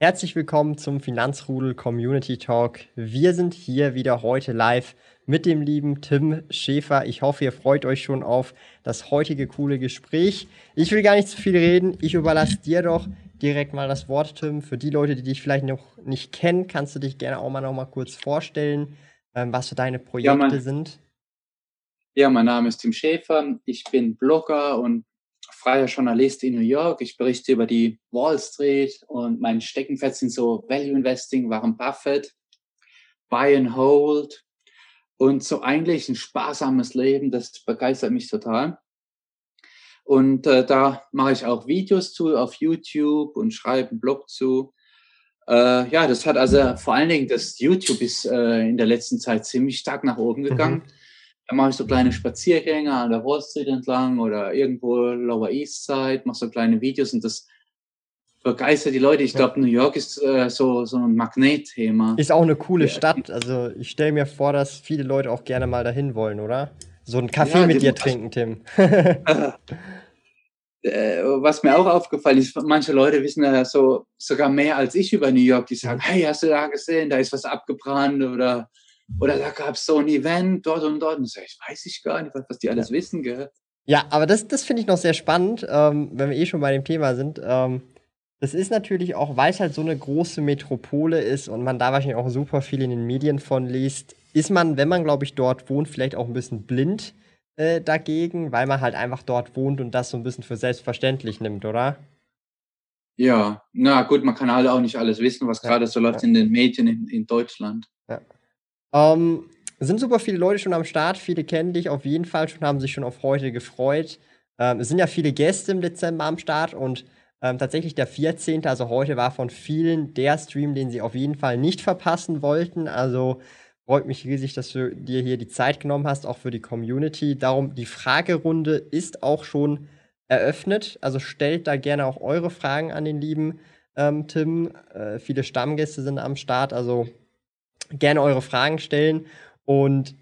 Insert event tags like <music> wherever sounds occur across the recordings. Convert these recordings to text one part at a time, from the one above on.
Herzlich willkommen zum Finanzrudel Community Talk. Wir sind hier wieder heute live mit dem lieben Tim Schäfer. Ich hoffe, ihr freut euch schon auf das heutige coole Gespräch. Ich will gar nicht zu viel reden. Ich überlasse dir doch direkt mal das Wort, Tim. Für die Leute, die dich vielleicht noch nicht kennen, kannst du dich gerne auch mal noch mal kurz vorstellen, ähm, was für deine Projekte ja, sind. Ja, mein Name ist Tim Schäfer. Ich bin Blogger und freier Journalist in New York. Ich berichte über die Wall Street und mein Steckenpferd sind so Value Investing, Warren Buffett, Buy and Hold und so eigentlich ein sparsames Leben. Das begeistert mich total. Und äh, da mache ich auch Videos zu auf YouTube und schreibe einen Blog zu. Äh, ja, das hat also vor allen Dingen, das YouTube ist äh, in der letzten Zeit ziemlich stark nach oben gegangen. Mhm. Da mache ich so kleine Spaziergänge an der Wall Street entlang oder irgendwo Lower East Side, mache so kleine Videos und das begeistert die Leute. Ich glaube, New York ist äh, so, so ein Magnetthema. Ist auch eine coole ja. Stadt. Also ich stelle mir vor, dass viele Leute auch gerne mal dahin wollen, oder? So einen Kaffee ja, mit dir trinken, Tim. <laughs> Äh, was mir auch aufgefallen ist, manche Leute wissen ja so sogar mehr als ich über New York. Die sagen, hey, hast du da gesehen, da ist was abgebrannt oder oder da gab es so ein Event dort und dort. Und ich, sag, ich weiß ich gar nicht, was die alles wissen, gell? Ja, aber das, das finde ich noch sehr spannend, ähm, wenn wir eh schon bei dem Thema sind. Ähm, das ist natürlich auch, weil es halt so eine große Metropole ist und man da wahrscheinlich auch super viel in den Medien von liest, ist man, wenn man, glaube ich, dort wohnt, vielleicht auch ein bisschen blind äh, dagegen, weil man halt einfach dort wohnt und das so ein bisschen für selbstverständlich nimmt, oder? Ja, na gut, man kann halt auch nicht alles wissen, was ja. gerade so läuft ja. in den Medien in, in Deutschland. Ähm, sind super viele Leute schon am Start, viele kennen dich auf jeden Fall schon, haben sich schon auf heute gefreut. Ähm, es sind ja viele Gäste im Dezember am Start und ähm, tatsächlich der 14., also heute war von vielen der Stream, den sie auf jeden Fall nicht verpassen wollten. Also freut mich riesig, dass du dir hier die Zeit genommen hast, auch für die Community. Darum, die Fragerunde ist auch schon eröffnet. Also stellt da gerne auch eure Fragen an den lieben ähm, Tim. Äh, viele Stammgäste sind am Start, also gerne eure Fragen stellen. Und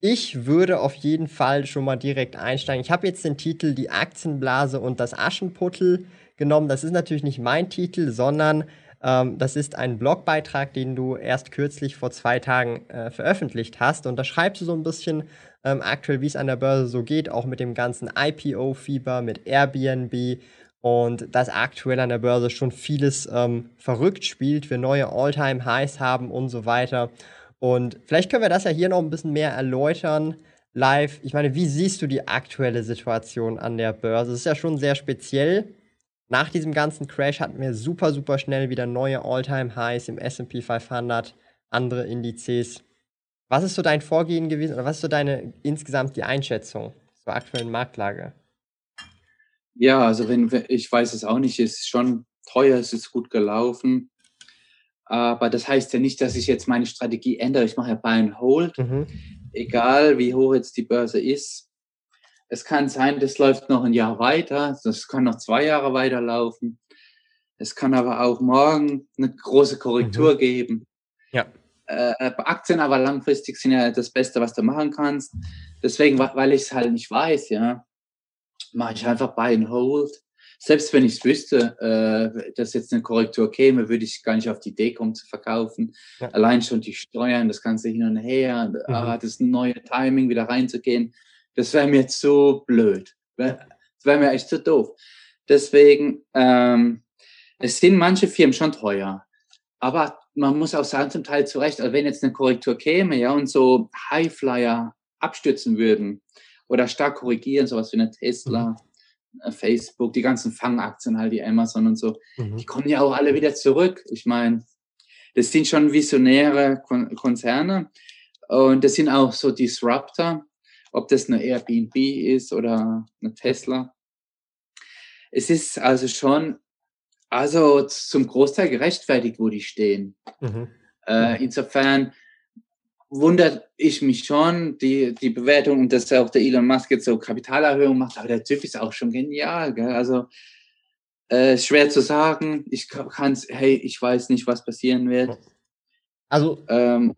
ich würde auf jeden Fall schon mal direkt einsteigen. Ich habe jetzt den Titel Die Aktienblase und das Aschenputtel genommen. Das ist natürlich nicht mein Titel, sondern ähm, das ist ein Blogbeitrag, den du erst kürzlich vor zwei Tagen äh, veröffentlicht hast. Und da schreibst du so ein bisschen ähm, aktuell, wie es an der Börse so geht, auch mit dem ganzen IPO-Fieber, mit Airbnb und dass aktuell an der Börse schon vieles ähm, verrückt spielt, wir neue All-Time-Highs haben und so weiter. Und vielleicht können wir das ja hier noch ein bisschen mehr erläutern live. Ich meine, wie siehst du die aktuelle Situation an der Börse? Es ist ja schon sehr speziell. Nach diesem ganzen Crash hatten wir super, super schnell wieder neue All-Time-Highs im SP 500, andere Indizes. Was ist so dein Vorgehen gewesen oder was ist so deine insgesamt die Einschätzung zur aktuellen Marktlage? Ja, also wenn ich weiß es auch nicht, es ist schon teuer, es ist gut gelaufen. Aber das heißt ja nicht, dass ich jetzt meine Strategie ändere. Ich mache ja Buy and Hold, mhm. egal wie hoch jetzt die Börse ist. Es kann sein, das läuft noch ein Jahr weiter. Das kann noch zwei Jahre weiterlaufen. Es kann aber auch morgen eine große Korrektur mhm. geben. Ja. Äh, Aktien aber langfristig sind ja das Beste, was du machen kannst. Deswegen, weil ich es halt nicht weiß, ja mache ich einfach Buy and Hold. Selbst wenn ich es wüsste, äh, dass jetzt eine Korrektur käme, würde ich gar nicht auf die Idee kommen zu verkaufen. Ja. Allein schon die Steuern, das Ganze hin und her, mhm. ah, das neue Timing wieder reinzugehen, das wäre mir zu blöd. Das wäre mir echt zu doof. Deswegen, ähm, es sind manche Firmen schon teuer. Aber man muss auch sagen, zum Teil zu Recht, also wenn jetzt eine Korrektur käme, ja, und so Highflyer abstürzen würden, oder stark korrigieren, sowas wie eine Tesla, mhm. Facebook, die ganzen Fangaktien halt, die Amazon und so, mhm. die kommen ja auch alle wieder zurück. Ich meine, das sind schon visionäre Konzerne und das sind auch so Disruptor, ob das eine Airbnb ist oder eine Tesla. Es ist also schon Also zum Großteil gerechtfertigt, wo die stehen. Mhm. Äh, insofern wundert ich mich schon, die, die Bewertung, dass auch der Elon Musk jetzt so Kapitalerhöhung macht, aber der Typ ist auch schon genial. Gell? Also äh, schwer zu sagen. Ich kann es, hey, ich weiß nicht, was passieren wird. Also. Ähm,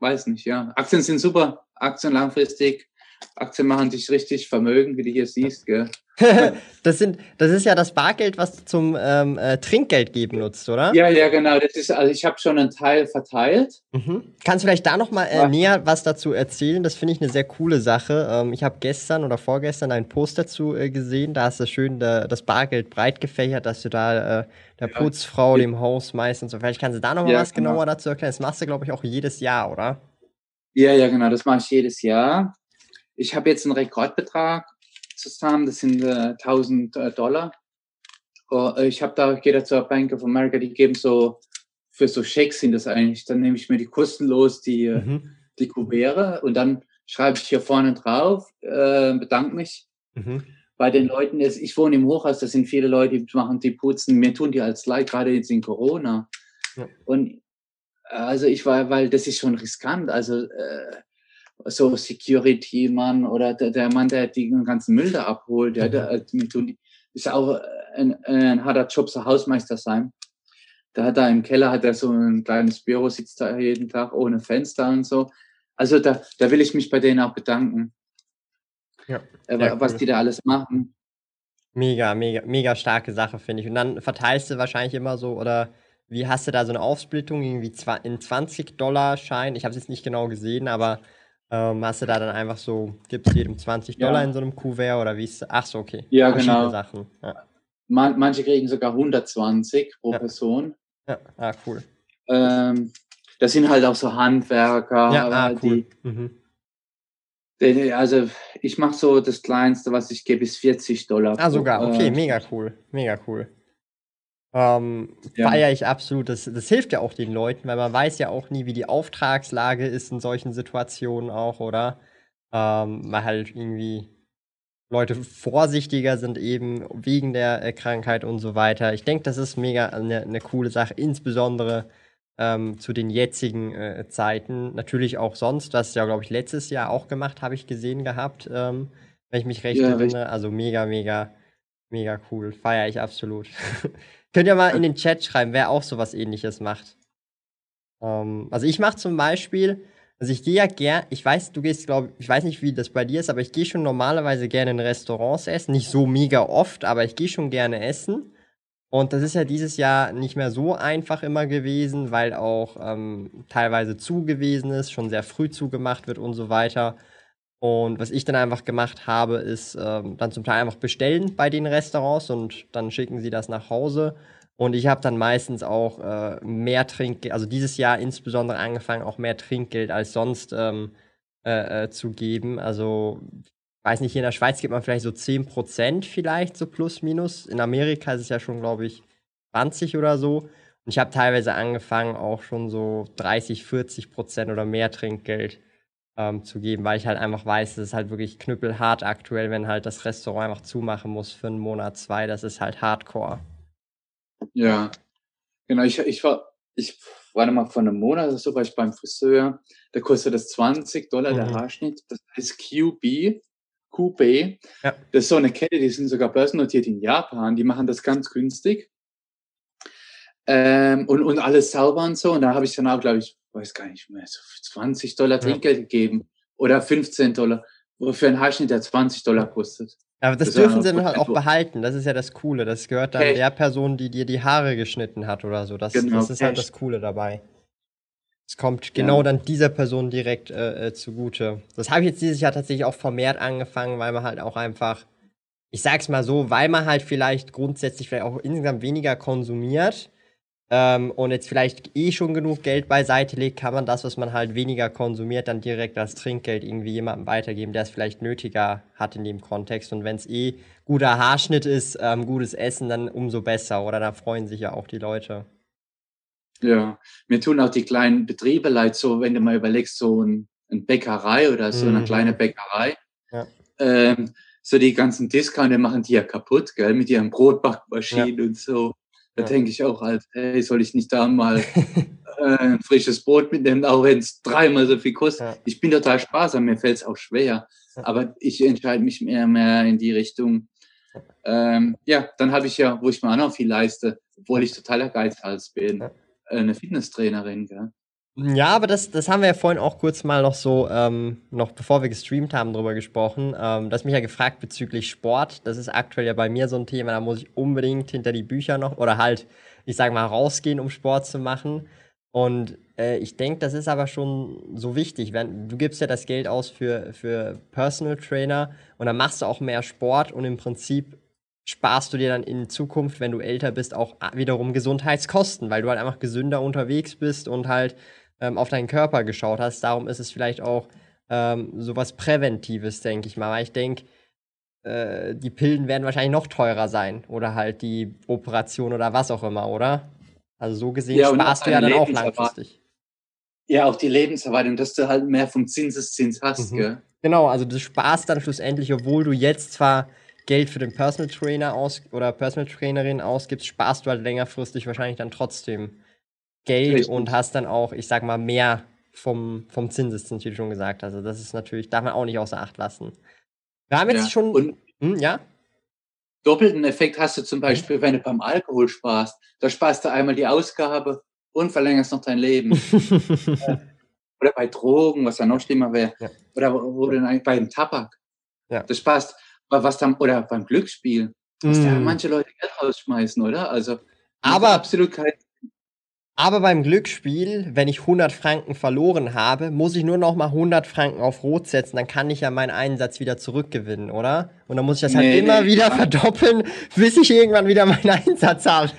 weiß nicht, ja. Aktien sind super. Aktien langfristig. Aktien machen dich richtig Vermögen, wie du hier siehst, gell? <laughs> das, sind, das ist ja das Bargeld, was du zum ähm, äh, Trinkgeld geben nutzt, oder? Ja, ja, genau. Das ist, also ich habe schon einen Teil verteilt. Mhm. Kannst du vielleicht da nochmal äh, näher was dazu erzählen? Das finde ich eine sehr coole Sache. Ähm, ich habe gestern oder vorgestern einen Post dazu äh, gesehen. Da hast du schön da, das Bargeld breit gefächert, dass du da äh, der ja. Putzfrau, dem Haus meistens so. Vielleicht kannst du da nochmal ja, was genau. genauer dazu erklären. Das machst du, glaube ich, auch jedes Jahr, oder? Ja, ja, genau. Das mache ich jedes Jahr. Ich habe jetzt einen Rekordbetrag zusammen, das sind äh, 1000 äh, Dollar. Oh, ich habe da, gehe da zur Bank of America, die geben so, für so Schecks sind das eigentlich, dann nehme ich mir die kostenlos die, äh, mhm. die Kuvere und dann schreibe ich hier vorne drauf, äh, bedanke mich. Mhm. Bei den Leuten, ist, ich wohne im Hochhaus, da sind viele Leute, die machen, die putzen, mir tun die als Leid, gerade jetzt in Corona. Ja. Und also ich war, weil das ist schon riskant. Also äh, so Security-Mann oder der, der, Mann, der den ganzen Müll da abholt, der, der, mhm. der ist auch ein, ein harter Job, so Hausmeister sein. Da hat er im Keller hat er so ein kleines Büro, sitzt da jeden Tag ohne Fenster und so. Also da, da will ich mich bei denen auch bedanken. Ja, äh, was cool. die da alles machen. Mega, mega, mega starke Sache, finde ich. Und dann verteilst du wahrscheinlich immer so, oder wie hast du da so eine Aufsplittung, irgendwie in 20 Dollar Schein? Ich habe es jetzt nicht genau gesehen, aber ähm, hast du da dann einfach so, gibst jedem 20 Dollar in so einem Kuvert oder wie ist Ach so, okay. Ja, genau. Sachen. Ja. Man, manche kriegen sogar 120 pro ja. Person. Ja, ah, cool. Ähm, das sind halt auch so Handwerker. Ja, ah, cool. Die, mhm. die, also ich mache so das Kleinste, was ich gebe, ist 40 Dollar. Ah, sogar, okay, äh, mega cool. Mega cool. Ähm, ja. Feiere ich absolut. Das, das hilft ja auch den Leuten, weil man weiß ja auch nie, wie die Auftragslage ist in solchen Situationen auch, oder? Ähm, weil halt irgendwie Leute vorsichtiger sind eben wegen der äh, Krankheit und so weiter. Ich denke, das ist mega eine, eine coole Sache, insbesondere ähm, zu den jetzigen äh, Zeiten. Natürlich auch sonst, das ja, glaube ich, letztes Jahr auch gemacht, habe ich gesehen gehabt, ähm, wenn ich mich recht ja, erinnere. Richtig. Also mega, mega, mega cool. Feiere ich absolut. <laughs> Könnt ihr mal in den Chat schreiben, wer auch sowas ähnliches macht. Ähm, also ich mache zum Beispiel, also ich gehe ja gern, ich weiß, du gehst, glaube ich, weiß nicht, wie das bei dir ist, aber ich gehe schon normalerweise gerne in Restaurants essen. Nicht so mega oft, aber ich gehe schon gerne essen. Und das ist ja dieses Jahr nicht mehr so einfach immer gewesen, weil auch ähm, teilweise zugewiesen ist, schon sehr früh zugemacht wird und so weiter. Und was ich dann einfach gemacht habe, ist ähm, dann zum Teil einfach bestellen bei den Restaurants und dann schicken sie das nach Hause. Und ich habe dann meistens auch äh, mehr Trinkgeld, also dieses Jahr insbesondere angefangen, auch mehr Trinkgeld als sonst ähm, äh, äh, zu geben. Also, weiß nicht, hier in der Schweiz gibt man vielleicht so 10% vielleicht, so plus minus. In Amerika ist es ja schon, glaube ich, 20 oder so. Und ich habe teilweise angefangen, auch schon so 30, 40% oder mehr Trinkgeld ähm, zu geben, weil ich halt einfach weiß, es ist halt wirklich knüppelhart aktuell, wenn halt das Restaurant einfach zumachen muss für einen Monat, zwei. Das ist halt hardcore. Ja, genau. Ich, ich war, ich war mal vor einem Monat oder so, war ich beim Friseur. Da kostet das 20 Dollar mhm. der Haarschnitt. Das heißt QB. QB. Ja. Das ist so eine Kette, die sind sogar börsennotiert in Japan. Die machen das ganz günstig. Ähm, und, und alles sauber und so. Und da habe ich dann auch, glaube ich, weiß gar nicht mehr, so 20 Dollar Trinkgeld ja. gegeben oder 15 Dollar, wofür ein Haarschnitt, der 20 Dollar kostet. Aber das, das dürfen sie dann halt auch behalten. Das ist ja das Coole. Das gehört dann Echt? der Person, die dir die Haare geschnitten hat oder so. Das, genau, das ist halt das Coole dabei. Es kommt genau ja. dann dieser Person direkt äh, äh, zugute. Das habe ich jetzt dieses Jahr tatsächlich auch vermehrt angefangen, weil man halt auch einfach, ich sag's mal so, weil man halt vielleicht grundsätzlich vielleicht auch insgesamt weniger konsumiert ähm, und jetzt vielleicht eh schon genug Geld beiseite legt, kann man das, was man halt weniger konsumiert, dann direkt als Trinkgeld irgendwie jemandem weitergeben, der es vielleicht nötiger hat in dem Kontext. Und wenn es eh guter Haarschnitt ist, ähm, gutes Essen, dann umso besser. Oder da freuen sich ja auch die Leute. Ja, mir tun auch die kleinen Betriebe leid, so wenn du mal überlegst, so ein, ein Bäckerei oder so mhm. eine kleine Bäckerei. Ja. Ähm, so die ganzen Discounter machen die ja kaputt, gell, mit ihren Brotbackmaschinen ja. und so. Da ja. denke ich auch halt, hey, soll ich nicht da mal <laughs> äh, ein frisches Brot mitnehmen, auch wenn es dreimal so viel kostet. Ja. Ich bin total sparsam, mir fällt es auch schwer. Aber ich entscheide mich mehr, mehr in die Richtung. Ähm, ja, dann habe ich ja, wo ich mir auch noch viel leiste, obwohl ich totaler Geizhals bin, äh, eine Fitnesstrainerin. Gell? Ja, aber das, das haben wir ja vorhin auch kurz mal noch so, ähm, noch bevor wir gestreamt haben, drüber gesprochen. Ähm, hast mich ja gefragt bezüglich Sport. Das ist aktuell ja bei mir so ein Thema, da muss ich unbedingt hinter die Bücher noch oder halt, ich sag mal, rausgehen, um Sport zu machen. Und äh, ich denke, das ist aber schon so wichtig. Wenn, du gibst ja das Geld aus für, für Personal Trainer und dann machst du auch mehr Sport und im Prinzip sparst du dir dann in Zukunft, wenn du älter bist, auch wiederum Gesundheitskosten, weil du halt einfach gesünder unterwegs bist und halt ähm, auf deinen Körper geschaut hast. Darum ist es vielleicht auch ähm, sowas Präventives, denke ich mal. Weil ich denke, äh, die Pillen werden wahrscheinlich noch teurer sein oder halt die Operation oder was auch immer, oder? Also so gesehen ja, sparst du ja dann auch langfristig. Ja, auch die Lebenserwartung, dass du halt mehr vom Zinseszins hast, mhm. gell? Genau, also du sparst dann schlussendlich, obwohl du jetzt zwar Geld für den Personal Trainer aus oder Personal Trainerin ausgibst, sparst du halt längerfristig wahrscheinlich dann trotzdem Geld Richtig. und hast dann auch, ich sag mal, mehr vom, vom Zinseszins, wie du schon gesagt hast. Also das ist natürlich, darf man auch nicht außer Acht lassen. Wir haben jetzt ja. schon. Und hm, ja? Doppelten Effekt hast du zum Beispiel, wenn du beim Alkohol sparst. Da sparst du einmal die Ausgabe und verlängerst noch dein Leben. <laughs> oder bei Drogen, was ja noch schlimmer wäre. Ja. Oder wo du dann beim Tabak. Ja. Du sparst, was dann, oder beim Glücksspiel. Was mm. da manche Leute Geld rausschmeißen, oder? Also, aber absolut kein aber beim Glücksspiel, wenn ich 100 Franken verloren habe, muss ich nur noch mal 100 Franken auf Rot setzen, dann kann ich ja meinen Einsatz wieder zurückgewinnen, oder? Und dann muss ich das halt nee, immer nee, wieder verdoppeln, bis ich irgendwann wieder meinen Einsatz habe.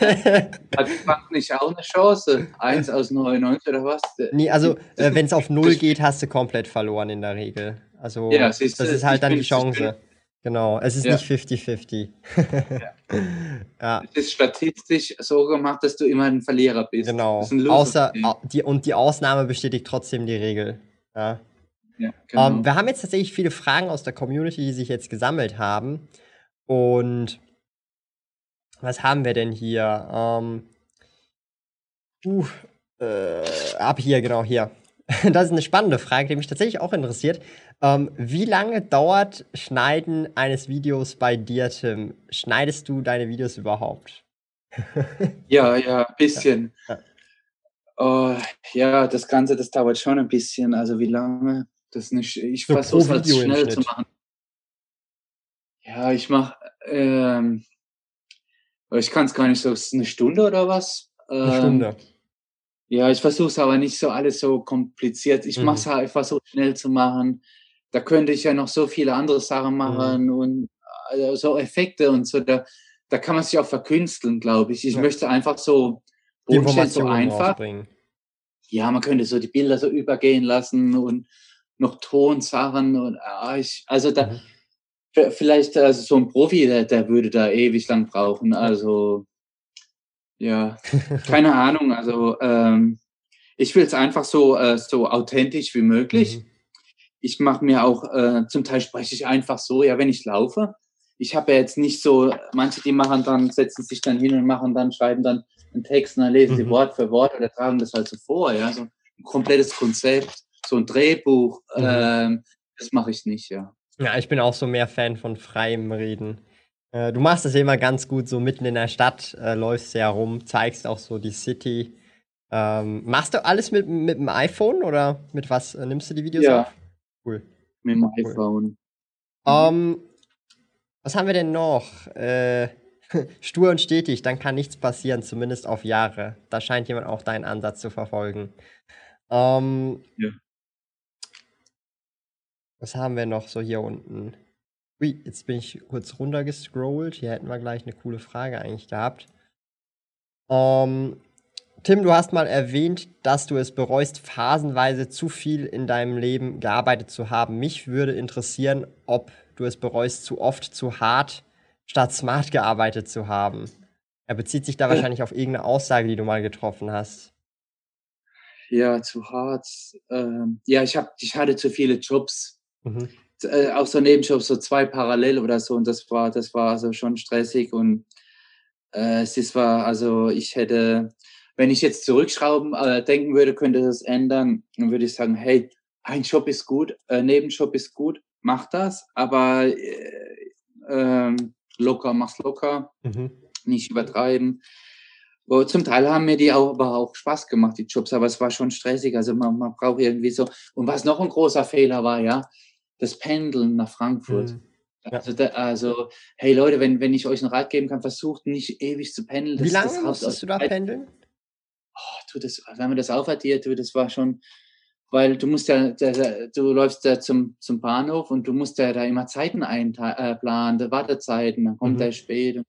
Hat die Bank nicht auch eine Chance? Eins aus 99 oder was? Nee, also äh, wenn es auf <laughs> Null geht, hast du komplett verloren in der Regel. Also ja, das ist halt dann die Chance. Genau, es ist ja. nicht 50-50. <laughs> ja. Es ist statistisch so gemacht, dass du immer ein Verlierer bist. Genau. Außer, die, und die Ausnahme bestätigt trotzdem die Regel. Ja. ja genau. um, ähm, wir haben jetzt tatsächlich viele Fragen aus der Community, die sich jetzt gesammelt haben. Und was haben wir denn hier? Um, ähm, uh, äh, ab hier, genau hier. <laughs> Das ist eine spannende Frage, die mich tatsächlich auch interessiert. Ähm, wie lange dauert Schneiden eines Videos bei dir, Tim? Schneidest du deine Videos überhaupt? <laughs> ja, ja, ein bisschen. Ja. Oh, ja, das Ganze, das dauert schon ein bisschen. Also wie lange? Das nicht, ich so versuche es halt schnell zu machen. Ja, ich mache, ähm, ich kann es gar nicht so, eine Stunde oder was? Eine ähm, Stunde. Ja, ich versuche es aber nicht so alles so kompliziert. Ich mhm. mache es halt einfach so schnell zu machen da könnte ich ja noch so viele andere Sachen machen mhm. und also so Effekte und so. Da, da kann man sich auch verkünsteln, glaube ich. Ich ja. möchte einfach so so einfach. Ja, man könnte so die Bilder so übergehen lassen und noch Tonsachen und ah, ich, also da mhm. vielleicht also so ein Profi, der, der würde da ewig lang brauchen. Also ja, <laughs> keine Ahnung. Also ähm, ich will es einfach so äh, so authentisch wie möglich. Mhm ich mache mir auch, äh, zum Teil spreche ich einfach so, ja, wenn ich laufe. Ich habe ja jetzt nicht so, manche, die machen dann, setzen sich dann hin und machen dann, schreiben dann einen Text und dann lesen mhm. sie Wort für Wort oder tragen das halt so vor, ja, so ein komplettes Konzept, so ein Drehbuch, mhm. ähm, das mache ich nicht, ja. Ja, ich bin auch so mehr Fan von freiem Reden. Äh, du machst das immer ganz gut, so mitten in der Stadt, äh, läufst ja rum, zeigst auch so die City. Ähm, machst du alles mit, mit dem iPhone oder mit was äh, nimmst du die Videos ja. auf? Cool. Mit dem cool. iPhone. Um, ähm, was haben wir denn noch? Äh, <laughs> stur und stetig, dann kann nichts passieren, zumindest auf Jahre. Da scheint jemand auch deinen Ansatz zu verfolgen. Um, ähm, ja. Was haben wir noch so hier unten? Ui, jetzt bin ich kurz runtergescrollt. Hier hätten wir gleich eine coole Frage eigentlich gehabt. Um, ähm, Tim, du hast mal erwähnt, dass du es bereust, phasenweise zu viel in deinem Leben gearbeitet zu haben. Mich würde interessieren, ob du es bereust, zu oft, zu hart statt smart gearbeitet zu haben. Er bezieht sich da äh. wahrscheinlich auf irgendeine Aussage, die du mal getroffen hast. Ja, zu hart. Ähm, ja, ich, hab, ich hatte zu viele Jobs. Mhm. Äh, auch so Nebenjobs, so zwei parallel oder so. Und das war, das war so schon stressig und Äh, es war, also ich hätte, wenn ich jetzt zurückschrauben äh, denken würde, könnte das ändern. Dann würde ich sagen, hey, ein Job ist gut, äh, Nebenjob ist gut, mach das, aber äh, äh, locker, mach's locker, mhm. nicht übertreiben. Zum Teil haben mir die auch, aber auch Spaß gemacht, die Jobs, aber es war schon stressig. Also man, man braucht irgendwie so. Und was noch ein großer Fehler war, ja, das Pendeln nach Frankfurt. Mhm. Ja. Also, da, also, hey Leute, wenn, wenn ich euch einen Rat geben kann, versucht nicht ewig zu pendeln. Das, Wie lange musstest du da pendeln? Du, das, wenn man das aufaddiert, du, das war schon, weil du musst ja, du läufst da zum, zum Bahnhof und du musst ja da immer Zeiten einplanen, äh, Wartezeiten, dann kommt mhm. der spät.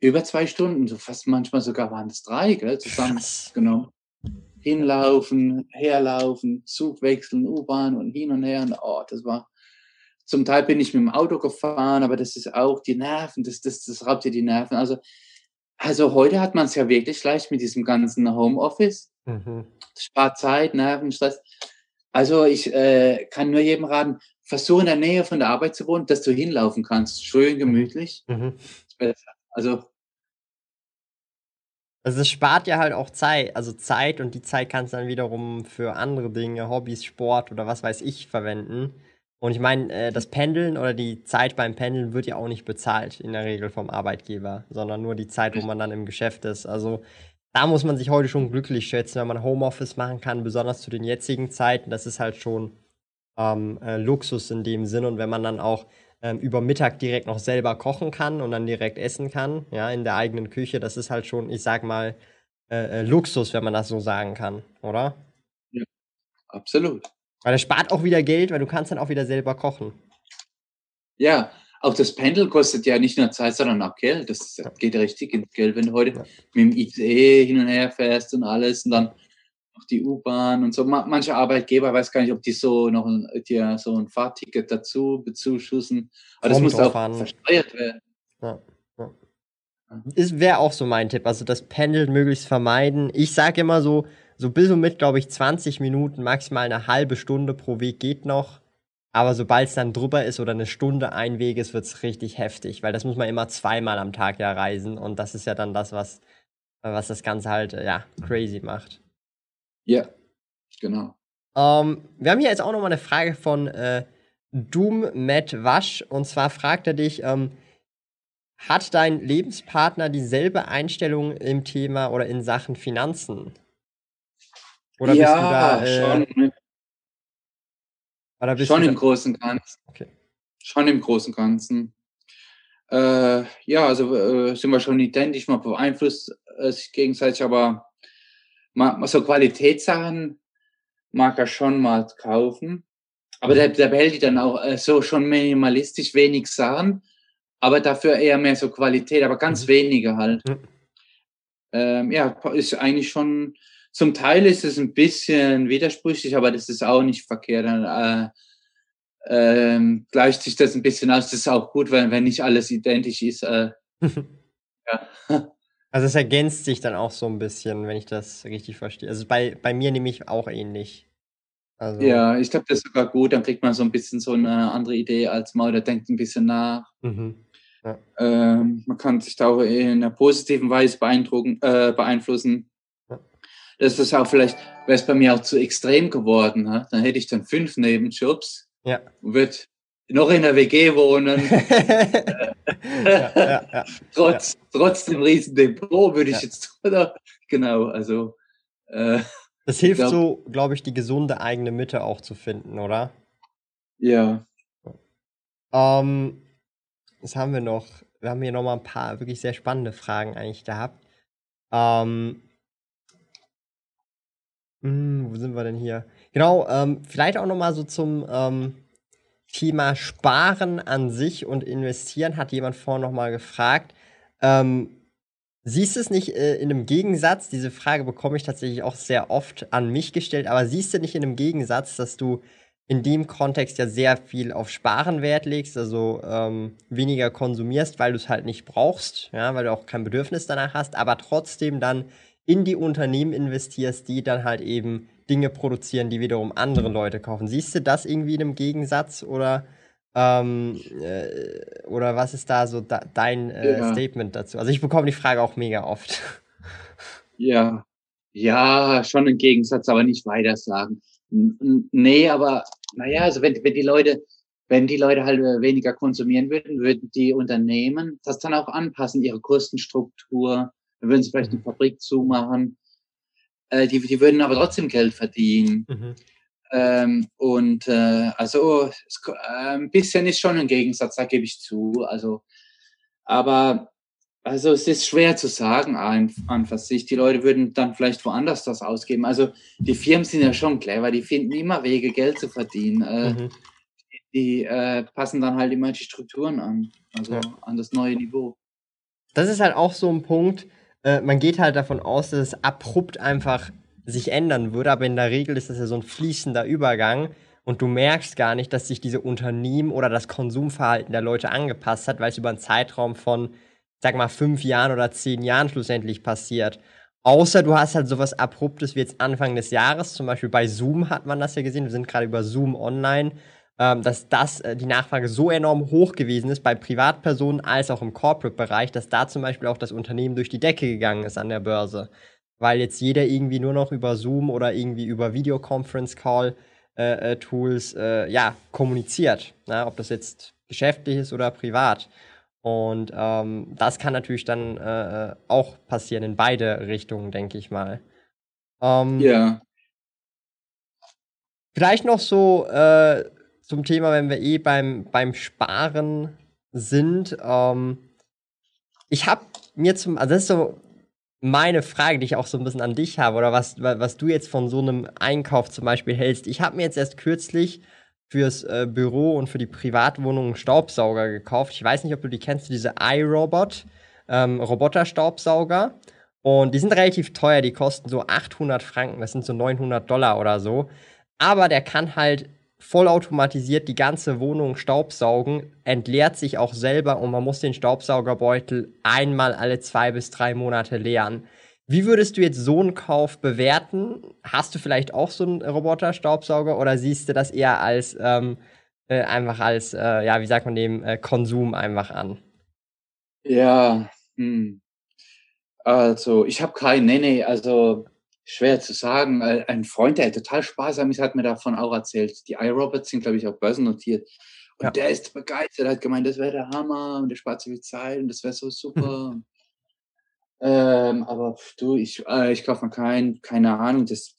Über zwei Stunden, so fast manchmal sogar waren es drei, gell, zusammengenommen. Hinlaufen, herlaufen, Zug wechseln, U-Bahn und hin und her. Und, oh, das war, zum Teil bin ich mit dem Auto gefahren, aber das ist auch die Nerven, das, das, das raubt dir die Nerven. Also, also heute hat man es ja wirklich leicht mit diesem ganzen Homeoffice. Mhm. Spart Zeit, Nerven, Stress. Also ich äh, kann nur jedem raten, versuch in der Nähe von der Arbeit zu wohnen, dass du hinlaufen kannst. Schön gemütlich. Mhm. Also. Also es spart ja halt auch Zeit, also Zeit und die Zeit kannst du dann wiederum für andere Dinge, Hobbys, Sport oder was weiß ich verwenden. Und ich meine, äh, das Pendeln oder die Zeit beim Pendeln wird ja auch nicht bezahlt in der Regel vom Arbeitgeber, sondern nur die Zeit, wo man dann im Geschäft ist. Also da muss man sich heute schon glücklich schätzen, wenn man Homeoffice machen kann, besonders zu den jetzigen Zeiten. Das ist halt schon ähm, äh, Luxus in dem Sinn. Und wenn man dann auch ähm, über Mittag direkt noch selber kochen kann und dann direkt essen kann, ja, in der eigenen Küche. Das ist halt schon, ich sag mal, äh, äh, Luxus, wenn man das so sagen kann, oder? Ja, absolut. Weil das spart auch wieder Geld, weil du kannst dann auch wieder selber kochen. Ja, auch das Pendel kostet ja nicht nur Zeit, sondern auch Geld. Das geht richtig ins Geld, wenn du heute ja. mit dem ICE hin und her fährst und alles und dann noch die U-Bahn und so. Manche Arbeitgeber weiß gar nicht, ob die so noch ein, dir so ein Fahrticket dazu bezuschussen. Aber das muss auch an. versteuert werden. Ja. ja. Wäre auch so mein Tipp. Also das Pendeln möglichst vermeiden. Ich sage immer so, so bis und mit, glaube ich, 20 Minuten, maximal eine halbe Stunde pro Weg geht noch. Aber sobald es dann drüber ist oder eine Stunde ein Weg ist, wird es richtig heftig, weil das muss man immer zweimal am Tag ja reisen und das ist ja dann das, was, was das Ganze halt ja crazy macht. Ja, genau. Ähm, wir haben hier jetzt auch noch mal eine Frage von äh, Doom Matt Wasch. Und zwar fragt er dich, ähm, hat dein Lebenspartner dieselbe Einstellung im Thema oder in Sachen Finanzen? Oder ja, bist du da, äh, schon. Oder bist schon im Großen und Ganzen. Okay. Schon im Großen und Ganzen. Äh, ja, also äh, sind wir schon identisch, man beeinflusst sich gegenseitig, aber so Qualitätssachen mag er schon mal kaufen. Aber der, der behält die dann auch äh, so schon minimalistisch wenig Sachen, aber dafür eher mehr so Qualität, aber ganz mhm. wenige halt. Mhm. Ähm, ja, ist eigentlich schon, zum Teil ist es ein bisschen widersprüchlich, aber das ist auch nicht verkehrt. Dann, äh, äh, gleicht sich das ein bisschen aus. Das ist auch gut, weil wenn nicht alles identisch ist. Äh, <laughs> ja. <laughs> Also es ergänzt sich dann auch so ein bisschen, wenn ich das richtig verstehe. Also bei, bei mir nehme ich auch ähnlich. Also, ja, ich glaube, das ist sogar gut. Dann kriegt man so ein bisschen so eine andere Idee als mal oder denkt ein bisschen nach. Mhm. Ja. Ähm, man kann sich da auch in einer positiven Weise beeindrucken, äh, beeinflussen. Das ist auch vielleicht, wäre es bei mir auch zu extrem geworden. Ne? Dann hätte ich dann fünf Nebenjobs. Ja. Und würde noch in der WG wohnen. <laughs> <laughs> ja, ja, ja, trotz, trotz dem riesen Depot würde ich jetzt, oder? Genau, also. Äh, das hilft glaub, so, glaube ich, die gesunde eigene Mitte auch zu finden, oder? Ja. Ähm, was haben wir noch? Wir haben hier noch mal ein paar wirklich sehr spannende Fragen eigentlich gehabt. Ähm, hm, wo sind wir denn hier? Genau, ähm, vielleicht auch noch mal so zum ähm, Thema Sparen an sich und Investieren hat jemand vorhin nochmal gefragt. Ähm, siehst du es nicht äh, in einem Gegensatz? Diese Frage bekomme ich tatsächlich auch sehr oft an mich gestellt, aber siehst du nicht in einem Gegensatz, dass du in dem Kontext ja sehr viel auf Sparen Wert legst, also ähm, weniger konsumierst, weil du es halt nicht brauchst, ja, weil du auch kein Bedürfnis danach hast, aber trotzdem dann in die Unternehmen investierst, die dann halt eben Dinge produzieren, die wiederum andere Leute kaufen. Siehst du das irgendwie in einem Gegensatz oder Ähm, äh, oder was ist da so da, dein äh, ja. Statement dazu? Also ich bekomme die Frage auch mega oft. <laughs> Ja, ja, schon im Gegensatz, aber nicht weiter sagen. Nee, aber naja, also wenn, wenn die Leute, wenn die Leute halt äh, weniger konsumieren würden, würden die Unternehmen das dann auch anpassen, ihre Kostenstruktur, dann würden sie vielleicht eine mhm. Fabrik zumachen. Äh, die, die würden aber trotzdem Geld verdienen. Mhm. Ähm, und äh, also es, äh, ein bisschen ist schon ein Gegensatz, da gebe ich zu. Also, aber also es ist schwer zu sagen an, an für sich. Die Leute würden dann vielleicht woanders das ausgeben. Also die Firmen sind ja schon clever, die finden immer Wege, Geld zu verdienen. Äh, mhm. Die äh, passen dann halt immer die Strukturen an, also ja. an das neue Niveau. Das ist halt auch so ein Punkt. Äh, man geht halt davon aus, dass es abrupt einfach sich ändern würde, aber in der Regel ist das ja so ein fließender Übergang und du merkst gar nicht, dass sich diese Unternehmen oder das Konsumverhalten der Leute angepasst hat, weil es über einen Zeitraum von sag mal, fünf Jahren oder zehn Jahren schlussendlich passiert. Außer du hast halt sowas Abruptes wie jetzt Anfang des Jahres, zum Beispiel bei Zoom hat man das ja gesehen, wir sind gerade über Zoom online, dass das äh, die Nachfrage so enorm hoch gewesen ist bei Privatpersonen als auch im Corporate-Bereich, dass da zum Beispiel auch das Unternehmen durch die Decke gegangen ist an der Börse. Weil jetzt jeder irgendwie nur noch über Zoom oder irgendwie über Videoconference-Call äh, äh, Tools äh, ja, kommuniziert. Na, ob das jetzt geschäftlich ist oder privat. Und ähm, das kann natürlich dann äh, äh, auch passieren in beide Richtungen, denke ich mal. Ähm, ja. Vielleicht noch so äh, zum Thema, wenn wir eh beim, beim Sparen sind. Ähm, ich habe mir zum, also das ist so meine Frage, die ich auch so ein bisschen an dich habe, oder was, was du jetzt von so einem Einkauf zum Beispiel hältst. Ich habe mir jetzt erst kürzlich fürs äh, Büro und für die Privatwohnung einen Staubsauger gekauft. Ich weiß nicht, ob du die kennst, diese iRobot, ähm, Roboter-Staubsauger. Und die sind relativ teuer, die kosten so 800 Franken, das sind so 900 Dollar oder so. Aber der kann halt vollautomatisiert die ganze Wohnung staubsaugen, entleert sich auch selber und man muss den Staubsaugerbeutel einmal alle zwei bis drei Monate leeren. Wie würdest du jetzt so einen Kauf bewerten? Hast du vielleicht auch so einen Roboter-Staubsauger oder siehst du das eher als ähm, äh, einfach als, äh, ja, wie sagt man dem, äh, Konsum einfach an? Ja, hm. also ich habe keinen, nee, nee, also schwer zu sagen. Ein Freund, der total sparsam ist, hat mir davon auch erzählt. Die iRobots sind, glaube ich, auch börsennotiert. Und ja. der ist begeistert, hat gemeint, das wäre der Hammer und der spart so viel Zeit und das wäre so super. Mhm. Ähm, aber du, ich, äh, ich kaufe mir keinen, keine Ahnung. Das,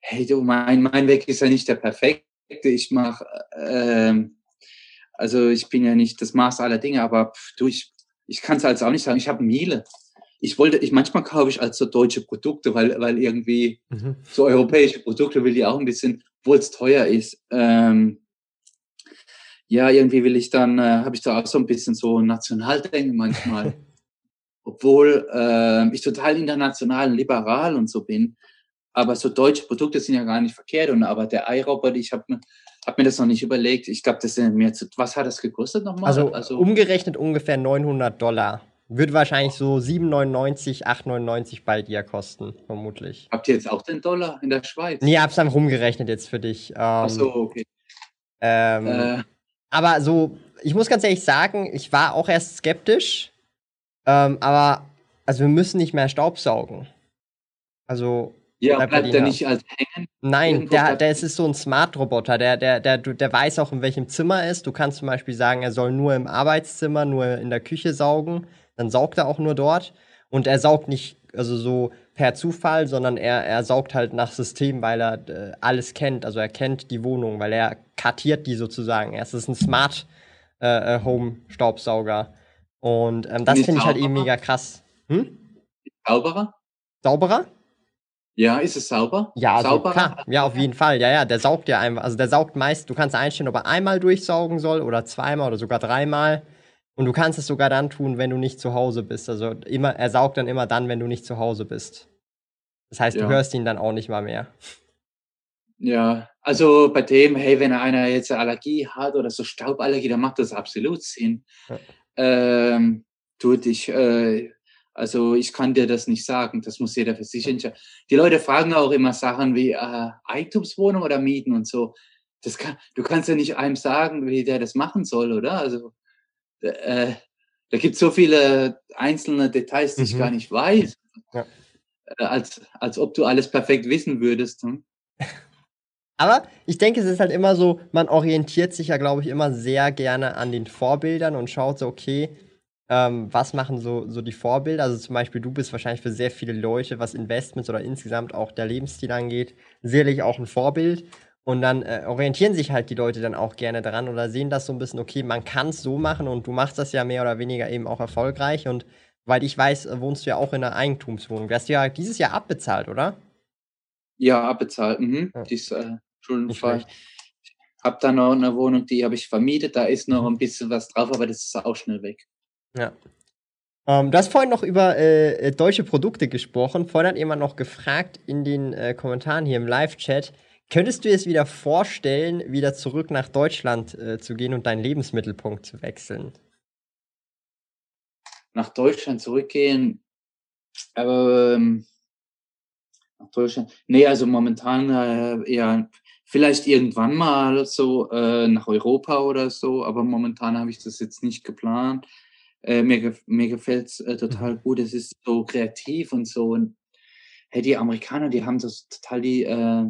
hey du, mein, mein Weg ist ja nicht der perfekte. Ich mache, ähm, also ich bin ja nicht das Maß aller Dinge, aber du, ich, ich kann es also auch nicht sagen. Ich habe Miele. Ich wollte, ich manchmal kaufe ich als so deutsche Produkte, weil, weil irgendwie mhm. so europäische Produkte will ich auch ein bisschen, obwohl es teuer ist. Ähm, ja, irgendwie will ich dann, äh, habe ich da auch so ein bisschen so Nationaldenken manchmal. <laughs> obwohl äh, ich total international liberal und so bin. Aber so deutsche Produkte sind ja gar nicht verkehrt. Und aber der iRobot, ich habe mir, hab mir das noch nicht überlegt. Ich glaube, das sind mehr zu. Was hat das gekostet nochmal? Also, also umgerechnet ungefähr 900 Dollar. Wird wahrscheinlich so 7,99, 8,99 bei dir kosten, vermutlich. Habt ihr jetzt auch den Dollar in der Schweiz? Nee, hab's dann rumgerechnet jetzt für dich. Ähm, Ach so, okay. Ähm, äh. Aber so, ich muss ganz ehrlich sagen, ich war auch erst skeptisch, ähm, aber, also wir müssen nicht mehr Staubsaugen. Also. Ja, bleibt, bleibt der nicht als hängen? Nein, der, der ist so ein Smart-Roboter. Der, der, der, der weiß auch, in welchem Zimmer er ist. Du kannst zum Beispiel sagen, er soll nur im Arbeitszimmer, nur in der Küche saugen. Dann saugt er auch nur dort. Und er saugt nicht, also so per Zufall, sondern er, er saugt halt nach System, weil er äh, alles kennt. Also er kennt die Wohnung, weil er kartiert die sozusagen. Er ist ein Smart äh, äh Home Staubsauger. Und ähm, das finde ich halt eben mega krass. Hm? Sauberer? Sauberer? Ja, ist es sauber? Ja, also klar. Ja, auf jeden Fall. Ja, ja, der saugt ja einfach. Also der saugt meist, du kannst einstellen, ob er einmal durchsaugen soll oder zweimal oder sogar dreimal. Und du kannst es sogar dann tun, wenn du nicht zu Hause bist. Also immer, er saugt dann immer dann, wenn du nicht zu Hause bist. Das heißt, ja. du hörst ihn dann auch nicht mal mehr. Ja, also bei dem, hey, wenn einer jetzt eine Allergie hat oder so Stauballergie, dann macht das absolut Sinn. Ja ähm, tut ich, äh, also ich kann dir das nicht sagen, das muss jeder für sich entscheiden. Die Leute fragen auch immer Sachen wie äh, Eigentumswohnung oder Mieten und so. das kann, du kannst ja nicht einem sagen, wie der das machen soll, oder? Also, äh, da gibt es so viele einzelne Details, die mhm. ich gar nicht weiß. Ja. Äh, als, als ob du alles perfekt wissen würdest. Hm? <laughs> Aber ich denke, es ist halt immer so, man orientiert sich ja, glaube ich, immer sehr gerne an den Vorbildern und schaut so, okay, ähm, was machen so, so die Vorbilder? Also zum Beispiel, du bist wahrscheinlich für sehr viele Leute, was Investments oder insgesamt auch der Lebensstil angeht, sicherlich auch ein Vorbild. Und dann äh, orientieren sich halt die Leute dann auch gerne daran oder sehen das so ein bisschen, okay, man kann es so machen und du machst das ja mehr oder weniger eben auch erfolgreich. Und weil ich weiß, äh, wohnst du ja auch in einer Eigentumswohnung. Du hast ja dieses Jahr abbezahlt, oder? Ja, abbezahlt. Mhm. Ja. Die ist äh. Ich habe da noch eine Wohnung, die habe ich vermietet. Da ist noch ein bisschen was drauf, aber das ist auch schnell weg. Ja. Ähm, du hast vorhin noch über äh, äh deutsche Produkte gesprochen. Vorhin hat jemand noch gefragt in den äh, Kommentaren hier im Live-Chat, Könntest du dir es wieder vorstellen, wieder zurück nach Deutschland äh, zu gehen und deinen Lebensmittelpunkt zu wechseln? Nach Deutschland zurückgehen, aber ähm, nach Deutschland. Nee, also momentan äh, ja, vielleicht irgendwann mal so äh, nach Europa oder so, aber momentan habe ich das jetzt nicht geplant. Äh, mir, mir gefällt es äh, total mhm. gut. Es ist so kreativ und so. Und hey, die Amerikaner, die haben das total die äh,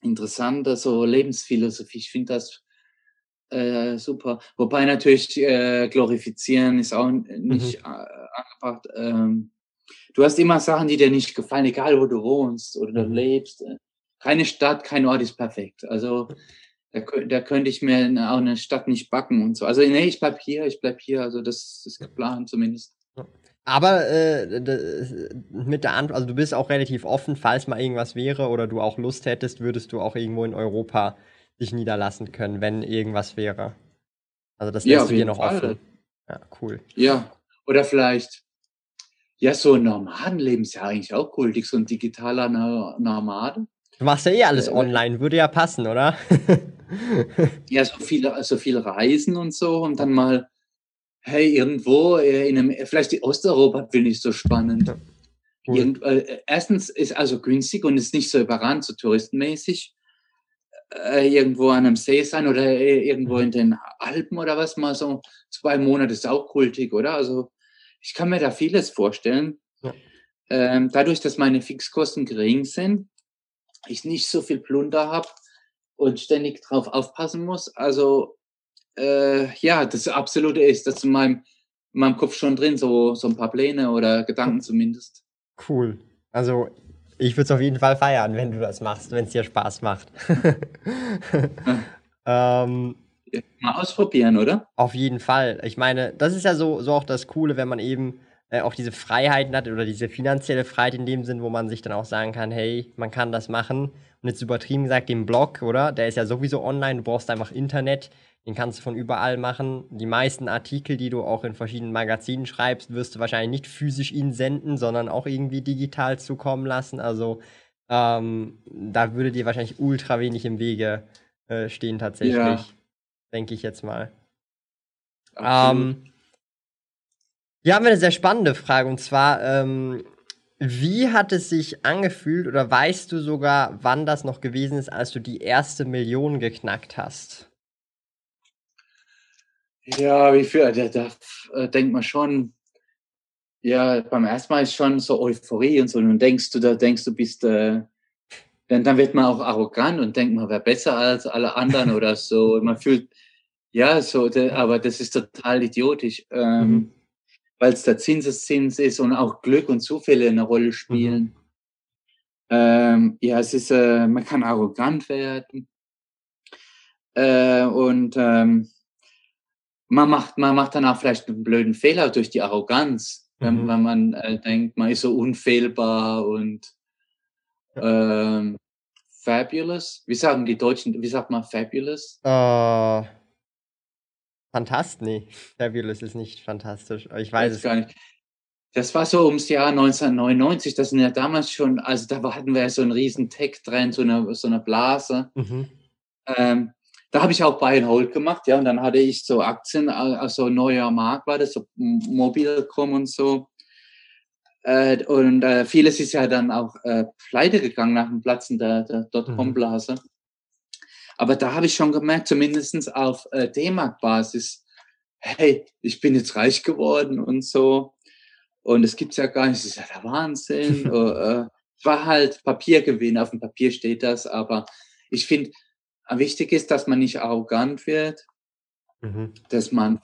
interessante so Lebensphilosophie. Ich finde das äh, super. Wobei natürlich äh, glorifizieren ist auch nicht mhm. angebracht. Ähm, du hast immer Sachen, die dir nicht gefallen, egal wo du wohnst oder mhm. lebst. Keine Stadt, kein Ort ist perfekt. Also da, da könnte ich mir auch eine Stadt nicht backen und so. Also nee, ich bleib hier, ich bleib hier. Also das ist geplant zumindest. Aber äh, mit der Antwort, also du bist auch relativ offen, falls mal irgendwas wäre oder du auch Lust hättest, würdest du auch irgendwo in Europa dich niederlassen können, wenn irgendwas wäre. Also das lässt ja, du dir noch Fall. offen. Ja, cool. Ja, oder vielleicht, ja, so ein Nomadenleben ist ja eigentlich auch cool, so ein digitaler Nomade. Du machst ja eh alles äh, online, würde ja passen, oder? <laughs> ja, so viele, so viel Reisen und so und dann mal hey, irgendwo äh, in einem, vielleicht die Osteuropa finde ich so spannend. Cool. Irgend, äh, erstens ist also günstig und ist nicht so überrannt, so touristenmäßig. Äh, irgendwo an einem See sein oder äh, irgendwo mhm. in den Alpen oder was, mal so zwei Monate ist auch kultig, oder? Also ich kann mir da vieles vorstellen. Ja. Ähm, dadurch, dass meine Fixkosten gering sind, ich nicht so viel Plunder habe und ständig drauf aufpassen muss. Also äh, ja, das Absolute ist, das in meinem, in meinem Kopf schon drin, so, so ein paar Pläne oder Gedanken zumindest. Cool. Also ich würde es auf jeden Fall feiern, wenn du das machst, wenn es dir Spaß macht. <laughs> ähm, Mal ausprobieren, oder? Auf jeden Fall. Ich meine, das ist ja so, so auch das Coole, wenn man eben äh, auch diese Freiheiten hat oder diese finanzielle Freiheit in dem Sinn, wo man sich dann auch sagen kann, hey, man kann das machen. Und jetzt übertrieben gesagt, den Blog, oder? Der ist ja sowieso online, du brauchst einfach Internet. Den kannst du von überall machen. Die meisten Artikel, die du auch in verschiedenen Magazinen schreibst, wirst du wahrscheinlich nicht physisch ihnen senden, sondern auch irgendwie digital zukommen lassen. Also ähm, da würde dir wahrscheinlich ultra wenig im Wege äh, stehen tatsächlich. Ja. Denke ich jetzt mal. Ähm, hier haben wir eine sehr spannende Frage und zwar, ähm, wie hat es sich angefühlt oder weißt du sogar, wann das noch gewesen ist, als du die erste Million geknackt hast? Ja, wie viel, da, da äh, denkt man schon, ja, beim ersten Mal ist schon so Euphorie und so. Und denkst du, da denkst du, bist, äh, dann, dann wird man auch arrogant und denkt man, wer besser als alle anderen oder so. Und man fühlt, ja, so, de, aber das ist total idiotisch, ähm, mhm. weil es der Zinseszins ist und auch Glück und Zufälle eine Rolle spielen. Mhm. Ähm, ja, es ist, äh, man kann arrogant werden. Äh, und ähm, man macht, man macht dann auch vielleicht einen blöden Fehler durch die Arroganz, mhm. wenn, wenn, man äh, denkt, man ist so unfehlbar und ähm, fabulous. Wie sagen die Deutschen, wie sagt man fabulous? Uh, fantast, nee. Fabulous ist nicht fantastisch. Ich weiß, weiß es gar nicht. Das war so ums Jahr 1999. Das sind ja damals schon, also da hatten wir ja so einen riesen Tech-Trend, so eine, so eine Blase. Mhm. Ähm, da habe ich auch Buy and Hold gemacht, ja, und dann hatte ich so Aktien, also neuer Markt war das, so Mobilcom und so. Äh, und äh, vieles ist ja dann auch äh, pleite gegangen nach dem Platzen der, der Dotcom-Blase. Mhm. Aber da habe ich schon gemerkt, zumindest auf äh, D-Mark-Basis, hey, ich bin jetzt reich geworden und so. Und es gibt's ja gar nicht, das ist ja der Wahnsinn. Oh, <laughs> äh, es war halt Papiergewinn, auf dem Papier steht das, aber ich finde, wichtig ist, dass man nicht arrogant wird, mhm. dass man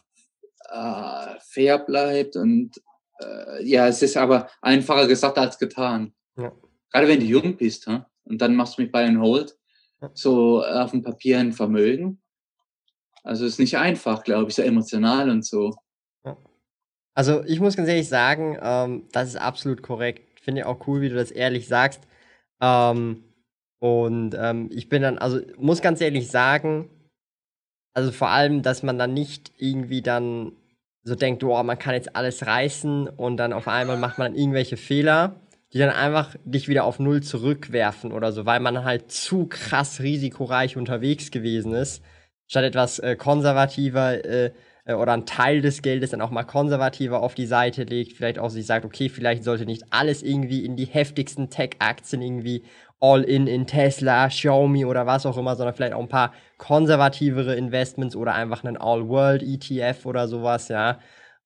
äh, fair bleibt und äh, ja, es ist aber einfacher gesagt als getan. Ja. Gerade wenn du jung bist hm? und dann machst du mit Buy and Hold so auf dem Papier ein Vermögen. Also ist nicht einfach, glaube ich, sehr emotional und so. Also ich muss ganz ehrlich sagen, ähm, das ist absolut korrekt. Finde ich auch cool, wie du das ehrlich sagst. Ähm, und ähm, ich bin dann, also muss ganz ehrlich sagen, also vor allem, dass man dann nicht irgendwie dann so denkt, oh, man kann jetzt alles reißen und dann auf einmal macht man irgendwelche Fehler, die dann einfach dich wieder auf Null zurückwerfen oder so, weil man halt zu krass risikoreich unterwegs gewesen ist, statt etwas äh, konservativer äh, äh, oder einen Teil des Geldes dann auch mal konservativer auf die Seite legt, vielleicht auch sich sagt, okay, vielleicht sollte nicht alles irgendwie in die heftigsten Tech-Aktien irgendwie All-in in Tesla, Xiaomi oder was auch immer, sondern vielleicht auch ein paar konservativere Investments oder einfach einen All-World-ETF oder sowas, ja.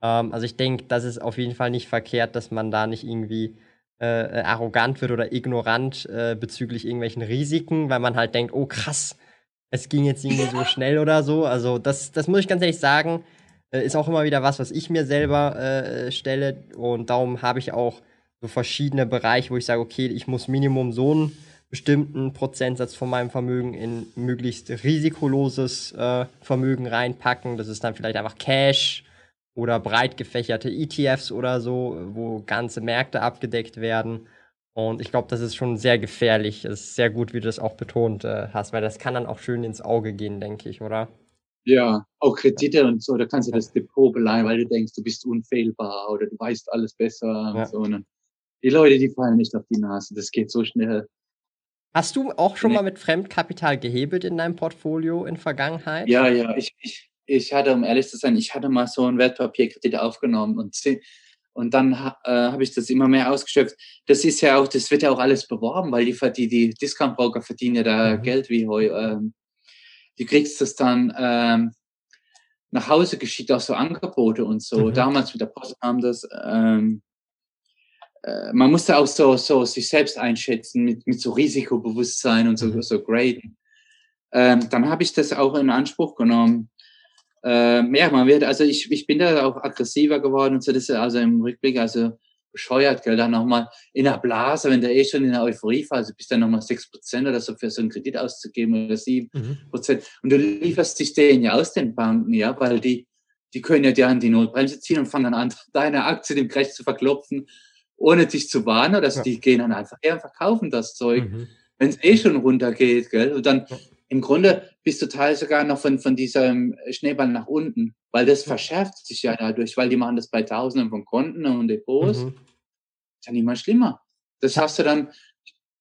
Ähm, also ich denke, das ist auf jeden Fall nicht verkehrt, dass man da nicht irgendwie äh, arrogant wird oder ignorant äh, bezüglich irgendwelchen Risiken, weil man halt denkt, oh krass, es ging jetzt irgendwie so <laughs> schnell oder so. Also das, das muss ich ganz ehrlich sagen, äh, ist auch immer wieder was, was ich mir selber äh, stelle und darum habe ich auch so verschiedene Bereiche, wo ich sage, okay, ich muss Minimum so einen bestimmten Prozentsatz von meinem Vermögen in möglichst risikoloses äh, Vermögen reinpacken. Das ist dann vielleicht einfach Cash oder breit gefächerte ETFs oder so, wo ganze Märkte abgedeckt werden. Und ich glaube, das ist schon sehr gefährlich. Es ist sehr gut, wie du das auch betont äh, hast, weil das kann dann auch schön ins Auge gehen, denke ich, oder? Ja, auch Kredite und so, da kannst du das Depot beleihen, weil du denkst, du bist unfehlbar oder du weißt alles besser ja. und so. Und die Leute, die fallen nicht auf die Nase. Das geht so schnell. Hast du auch schon nee. mal mit Fremdkapital gehebelt in deinem Portfolio in Vergangenheit? Ja, ja. Ich, ich, ich hatte, um ehrlich zu sein, ich hatte mal so einen Wertpapierkredit aufgenommen und, und dann äh, habe ich das immer mehr ausgeschöpft. Das ist ja auch, das wird ja auch alles beworben, weil die, die, die Discount-Broker verdienen ja da mhm. Geld wie Heu. Ähm, du kriegst das dann ähm, nach Hause geschickt, auch so Angebote und so. Mhm. Damals mit der Post kam das. Ähm, äh, man musste auch so, so sich selbst einschätzen mit, mit so Risikobewusstsein und so, mhm. so graden. Ähm, dann habe ich das auch in Anspruch genommen. Ähm, ja, man wird, also ich, ich bin da auch aggressiver geworden und so, das ist also im Rückblick, also bescheuert, gell, dann nochmal in der Blase, wenn der eh schon in der Euphorie-Phase bist, dann nochmal sechs Prozent oder so für so einen Kredit auszugeben oder sieben mhm. Prozent. Und du lieferst dich denen ja aus den Banken, ja, weil die, die können ja dir an die Notbremse ziehen und fangen an, <laughs> deine Aktie dem Crash zu verklopfen ohne dich zu warnen, dass ja. die gehen dann einfach her und verkaufen das Zeug, mhm. wenn es eh schon runtergeht, gell? Und dann ja. im Grunde bist du Teil sogar noch von, von diesem Schneeball nach unten, weil das ja. verschärft sich ja dadurch, weil die machen das bei Tausenden von Konten und Depots. Mhm. Ist ja nicht mal schlimmer. Das hast du dann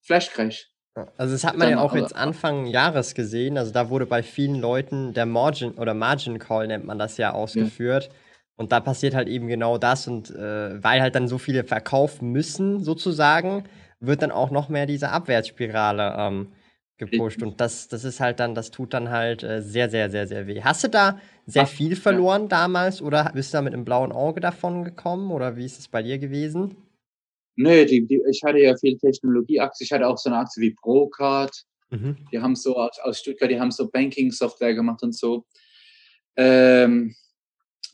Flashcrash. Also das hat man dann ja auch jetzt Anfang Jahres gesehen. Also da wurde bei vielen Leuten der Margin oder Margin Call nennt man das ja ausgeführt. Ja. Und da passiert halt eben genau das. Und äh, weil halt dann so viele verkaufen müssen, sozusagen, wird dann auch noch mehr diese Abwärtsspirale ähm, gepusht. Und das, das ist halt dann, das tut dann halt äh, sehr, sehr, sehr, sehr weh. Hast du da sehr Ach, viel verloren ja. damals oder bist du da mit einem blauen Auge davon gekommen oder wie ist es bei dir gewesen? Nö, die, die, ich hatte ja viel Technologieaktien. Ich hatte auch so eine Aktie wie Procard. Mhm. Die haben so aus, aus Stuttgart, die haben so Banking-Software gemacht und so. Ähm,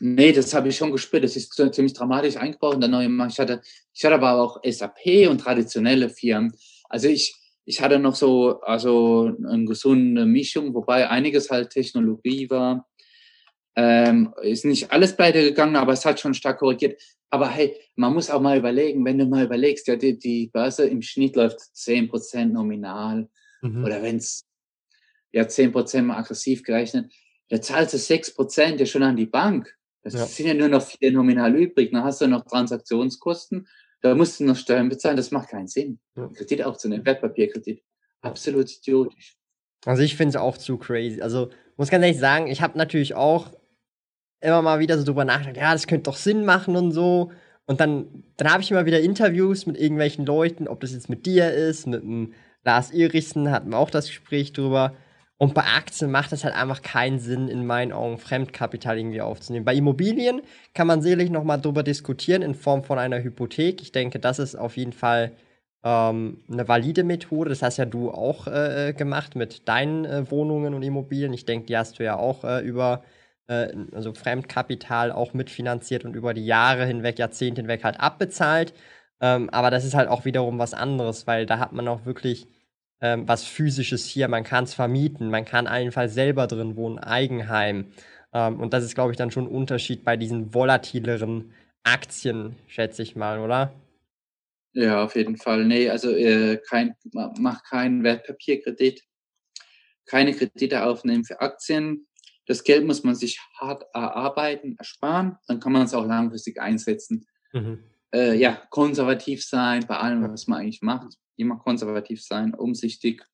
Nee, das habe ich schon gespürt. Das ist ziemlich dramatisch eingebaut in der neue Markt. Ich hatte, ich hatte aber auch SAP und traditionelle Firmen. Also ich, ich hatte noch so, also eine gesunde Mischung, wobei einiges halt Technologie war. Ähm, ist nicht alles pleite gegangen, aber es hat schon stark korrigiert. Aber hey, man muss auch mal überlegen, wenn du mal überlegst, ja, die, die Börse im Schnitt läuft zehn Prozent nominal mhm. oder wenn es ja zehn Prozent mal aggressiv gerechnet, da zahlst du sechs Prozent ja schon an die Bank. Das ja. sind ja nur noch vier nominal übrig. Dann hast du noch Transaktionskosten. Da musst du noch Steuern bezahlen. Das macht keinen Sinn. Ja. Kredit aufzunehmen, Wertpapierkredit. Absolut idiotisch. Also ich finde es auch zu crazy. Also muss ganz ehrlich sagen, ich habe natürlich auch immer mal wieder so drüber nachgedacht, ja, das könnte doch Sinn machen und so. Und dann, dann habe ich immer wieder Interviews mit irgendwelchen Leuten, ob das jetzt mit dir ist, mit dem Lars Erichsen, hatten wir auch das Gespräch drüber. Und bei Aktien macht es halt einfach keinen Sinn, in meinen Augen Fremdkapital irgendwie aufzunehmen. Bei Immobilien kann man sicherlich nochmal drüber diskutieren in Form von einer Hypothek. Ich denke, das ist auf jeden Fall ähm, eine valide Methode. Das hast ja du auch äh, gemacht mit deinen äh, Wohnungen und Immobilien. Ich denke, die hast du ja auch äh, über äh, also Fremdkapital auch mitfinanziert und über die Jahre hinweg, Jahrzehnte hinweg halt abbezahlt. Ähm, aber das ist halt auch wiederum was anderes, weil da hat man auch wirklich ähm, was Physisches hier. Man kann es vermieten, man kann einfach selber drin wohnen, Eigenheim. Ähm, und das ist, glaube ich, dann schon ein Unterschied bei diesen volatileren Aktien, schätze ich mal, oder? Ja, auf jeden Fall. Nee, also äh, kein, mach keinen Wertpapierkredit, keine Kredite aufnehmen für Aktien. Das Geld muss man sich hart erarbeiten, ersparen, dann kann man es auch langfristig einsetzen. Mhm. Äh, ja, konservativ sein bei allem, was man eigentlich macht. Immer konservativ sein, umsichtig.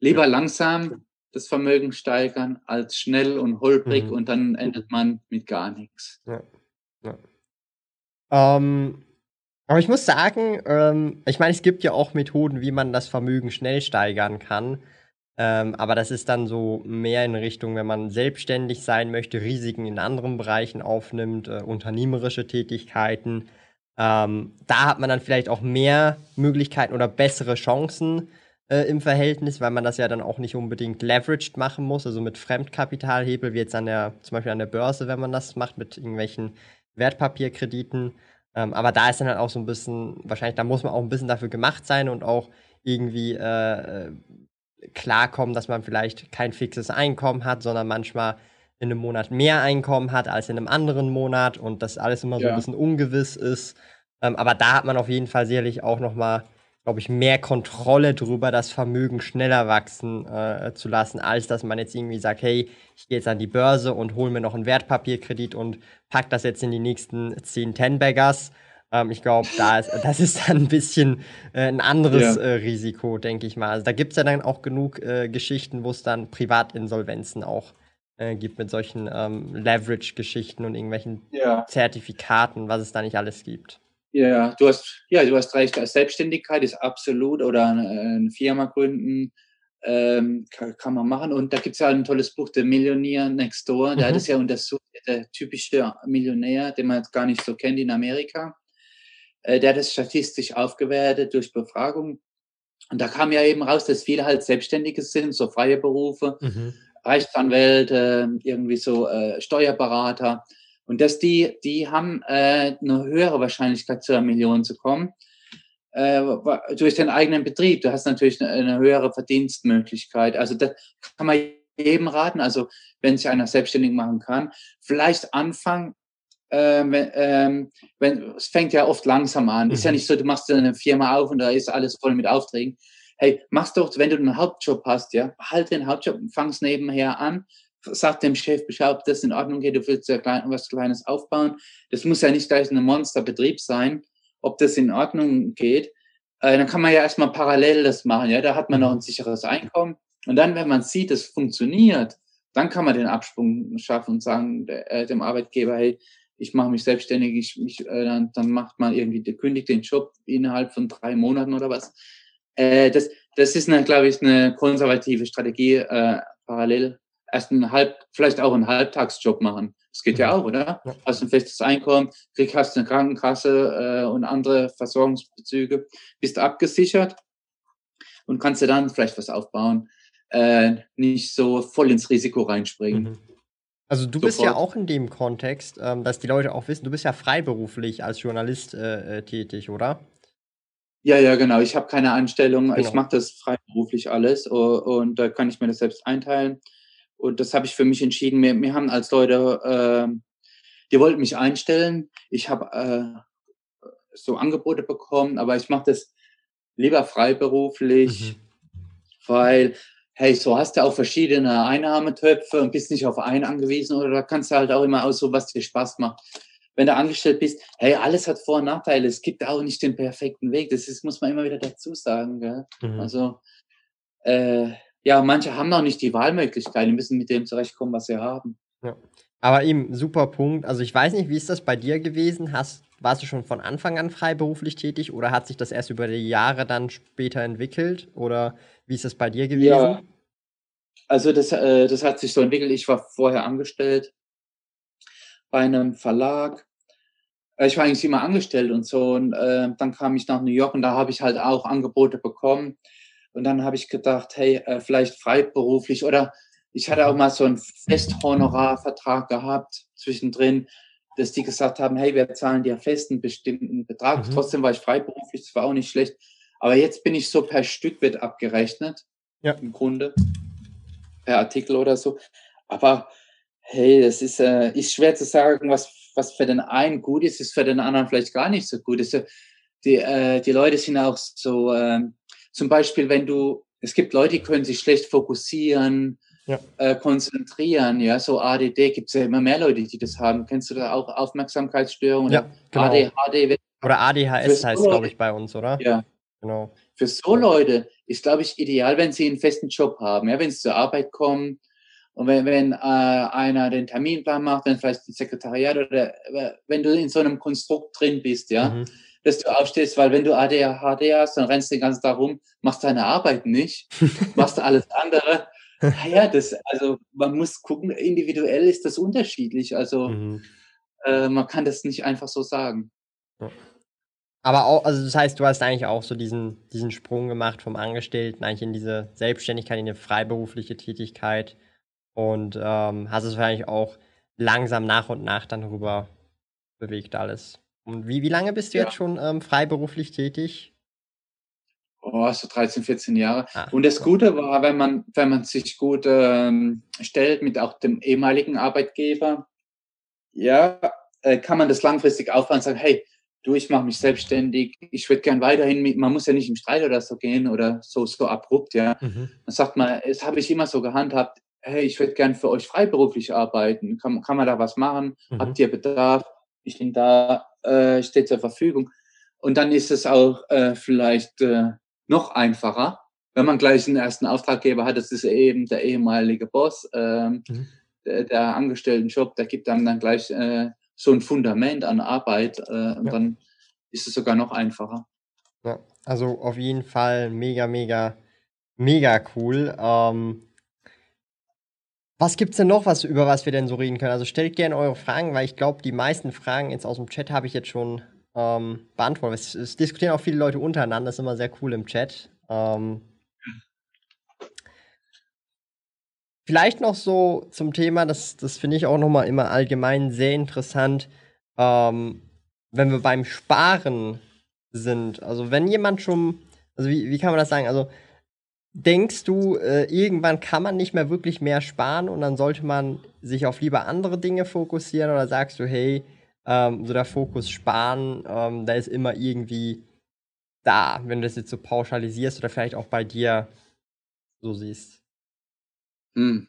Lieber ja. langsam das Vermögen steigern als schnell und holprig mhm. und dann endet man mit gar nichts. Ja. Ja. Ähm, aber ich muss sagen, ähm, ich meine, es gibt ja auch Methoden, wie man das Vermögen schnell steigern kann. Ähm, aber das ist dann so mehr in Richtung, wenn man selbstständig sein möchte, Risiken in anderen Bereichen aufnimmt, äh, unternehmerische Tätigkeiten. Ähm, da hat man dann vielleicht auch mehr Möglichkeiten oder bessere Chancen äh, im Verhältnis, weil man das ja dann auch nicht unbedingt leveraged machen muss, also mit Fremdkapitalhebel, wie jetzt an der, zum Beispiel an der Börse, wenn man das macht, mit irgendwelchen Wertpapierkrediten. Ähm, aber da ist dann halt auch so ein bisschen, wahrscheinlich, da muss man auch ein bisschen dafür gemacht sein und auch irgendwie äh, äh, klarkommen, dass man vielleicht kein fixes Einkommen hat, sondern manchmal in einem Monat mehr Einkommen hat als in einem anderen Monat und das alles immer so ja. ein bisschen ungewiss ist. Ähm, aber da hat man auf jeden Fall sicherlich auch noch mal, glaube ich, mehr Kontrolle drüber, das Vermögen schneller wachsen äh, zu lassen, als dass man jetzt irgendwie sagt, hey, ich gehe jetzt an die Börse und hole mir noch einen Wertpapierkredit und pack das jetzt in die nächsten zehn Ten-Baggers. Ähm, ich glaube, da ist, <laughs> das ist dann ein bisschen äh, ein anderes ja. äh, Risiko, denke ich mal. Also da gibt es ja dann auch genug äh, Geschichten, wo es dann Privatinsolvenzen auch äh, gibt mit solchen ähm, Leverage-Geschichten und irgendwelchen ja. Zertifikaten, was es da nicht alles gibt. Ja, du hast, ja, du hast recht. Selbstständigkeit ist absolut oder eine, Firma gründen ähm, kann, kann, man machen. Und da gibt es ja ein tolles Buch, der Millionär Next Door. Der mhm. hat es ja untersucht, der typische Millionär, den man jetzt gar nicht so kennt in Amerika. Äh, der hat es statistisch aufgewertet durch Befragung. Und da kam ja eben raus, dass viele halt Selbstständige sind, so freie Berufe, mhm. Rechtsanwälte, irgendwie so äh, Steuerberater. Und dass die, die haben äh, eine höhere Wahrscheinlichkeit, zu einer Million zu kommen äh, durch den eigenen Betrieb. Du hast natürlich eine, eine höhere Verdienstmöglichkeit. Also das kann man jedem raten. Also wenn sich einer selbstständig machen kann, vielleicht anfangen. Äh, wenn, ähm, wenn, es fängt ja oft langsam an. Mhm. Ist ja mhm. nicht so, du machst eine Firma auf und da ist alles voll mit Aufträgen. Hey, mach's doch, wenn du einen Hauptjob hast, ja, halt den Hauptjob, fang's nebenher an, sag dem Chef Bescheid, ob das in Ordnung geht, du willst ja klein, was Kleines aufbauen. Das muss ja nicht gleich ein Monsterbetrieb sein ob das in Ordnung geht, äh, dann kann man ja erstmal parallel das machen. Ja, da hat man noch ein sicheres Einkommen. Und dann, wenn man sieht, es funktioniert, dann kann man den Absprung schaffen und sagen äh, dem Arbeitgeber, hey, ich mache mich selbstständig, ich, ich, äh, dann, dann macht man irgendwie, der kündigt den Job innerhalb von drei Monaten oder was. Äh, das, das ist, glaube ich, eine konservative Strategie, äh, parallel erst einen halb, vielleicht auch einen Halbtagsjob machen. Das geht ja mhm. auch, oder? Ja. Hast ein festes Einkommen, kriegst hast eine Krankenkasse äh, und andere Versorgungsbezüge, bist abgesichert und kannst dir dann vielleicht was aufbauen, äh, nicht so voll ins Risiko reinspringen. Mhm. Also du Sofort. bist ja auch in dem Kontext, ähm, dass die Leute auch wissen, du bist ja freiberuflich als Journalist äh, äh tätig, oder? Ja, ja, genau. Ich habe keine Anstellung. Genau. Ich mache das freiberuflich alles und da kann ich mir das selbst einteilen. Und das habe ich für mich entschieden. Wir, wir haben als Leute, äh, die wollten mich einstellen. Ich habe äh, so Angebote bekommen, aber ich mache das lieber freiberuflich, mhm. weil, hey, so hast du auch verschiedene Einnahmetöpfe und bist nicht auf einen angewiesen oder da kannst du halt auch immer aus so, was dir Spaß macht. Wenn du angestellt bist, hey, alles hat Vor- und Nachteile. Es gibt auch nicht den perfekten Weg. Das ist, muss man immer wieder dazu sagen. Gell? Mhm. Also, äh, ja, manche haben noch nicht die Wahlmöglichkeit, die müssen mit dem zurechtkommen, was sie haben. Ja. Aber eben, super Punkt. Also ich weiß nicht, wie ist das bei dir gewesen? Hast, warst du schon von Anfang an freiberuflich tätig oder hat sich das erst über die Jahre dann später entwickelt? Oder wie ist das bei dir gewesen? Ja. also das, äh, das hat sich so entwickelt. Ich war vorher angestellt bei einem Verlag. Äh, ich war eigentlich immer angestellt und so. Und äh, dann kam ich nach New York und da habe ich halt auch Angebote bekommen. Und dann habe ich gedacht, hey, äh, vielleicht freiberuflich oder ich hatte auch mal so einen Festhonorarvertrag gehabt zwischendrin, dass die gesagt haben, hey, wir zahlen dir festen bestimmten Betrag. Mhm. Trotzdem war ich freiberuflich, das war auch nicht schlecht. Aber jetzt bin ich so per Stück wird abgerechnet. Ja. Im Grunde. Per Artikel oder so. Aber hey, das ist, äh, ist schwer zu sagen, was, was für den einen gut ist, ist für den anderen vielleicht gar nicht so gut. Ist, die, äh, die Leute sind auch so, äh, zum Beispiel, wenn du, es gibt Leute, die können sich schlecht fokussieren, ja. äh, konzentrieren. Ja, so ADD gibt es ja immer mehr Leute, die das haben. Kennst du da auch Aufmerksamkeitsstörungen? Ja, genau. ADHD. Oder ADHS heißt, glaube ich, bei uns, oder? Ja. Genau. Für so Leute ist, glaube ich, ideal, wenn sie einen festen Job haben. Ja, wenn sie zur Arbeit kommen und wenn, wenn äh, einer den Terminplan macht, wenn vielleicht ein Sekretariat oder äh, wenn du in so einem Konstrukt drin bist, ja, mhm. dass du aufstehst, weil wenn du ADHD hast, dann rennst du den ganzen Tag rum, machst deine Arbeit nicht, <laughs> machst alles andere ja, das, also man muss gucken, individuell ist das unterschiedlich. Also mhm. äh, man kann das nicht einfach so sagen. Aber auch, also das heißt, du hast eigentlich auch so diesen, diesen Sprung gemacht vom Angestellten eigentlich in diese Selbstständigkeit, in eine freiberufliche Tätigkeit und ähm, hast es wahrscheinlich auch langsam nach und nach dann rüber bewegt alles. Und wie, wie lange bist du ja. jetzt schon ähm, freiberuflich tätig? oh, so 13, 14 Jahre. Ach, und das Gute war, wenn man, wenn man sich gut ähm, stellt mit auch dem ehemaligen Arbeitgeber, ja, äh, kann man das langfristig aufbauen und sagen, hey, du, ich mache mich selbstständig, ich würde gern weiterhin mit, man muss ja nicht im Streit oder so gehen oder so, so abrupt, ja. Mhm. Dann sagt man, das habe ich immer so gehandhabt, hey, ich würde gern für euch freiberuflich arbeiten, kann, kann man da was machen, mhm. habt ihr Bedarf, ich bin da, äh, steht zur Verfügung. Und dann ist es auch äh, vielleicht äh, noch einfacher, wenn man gleich einen ersten Auftraggeber hat. Das ist eben der ehemalige Boss, ähm, mhm. der, der Angestelltenjob, der gibt dann dann gleich äh, so ein Fundament an Arbeit äh, und ja. dann ist es sogar noch einfacher. Ja, also auf jeden Fall mega, mega, mega cool. Ähm, was es denn noch, was, über was wir denn so reden können? Also stellt gerne eure Fragen, weil ich glaube, die meisten Fragen jetzt aus dem Chat habe ich jetzt schon ähm, beantworten. Es, es, diskutieren auch viele Leute untereinander, das ist immer sehr cool im Chat. Ähm, vielleicht noch so zum Thema, das, das finde ich auch nochmal immer allgemein sehr interessant, ähm, wenn wir beim Sparen sind. Also wenn jemand schon, also wie, wie kann man das sagen? Also denkst du, äh, irgendwann kann man nicht mehr wirklich mehr sparen und dann sollte man sich auf lieber andere Dinge fokussieren oder sagst du, hey, ähm, so der Fokus sparen, ähm, da ist immer irgendwie da, wenn du das jetzt so pauschalisierst oder vielleicht auch bei dir so siehst. Hm.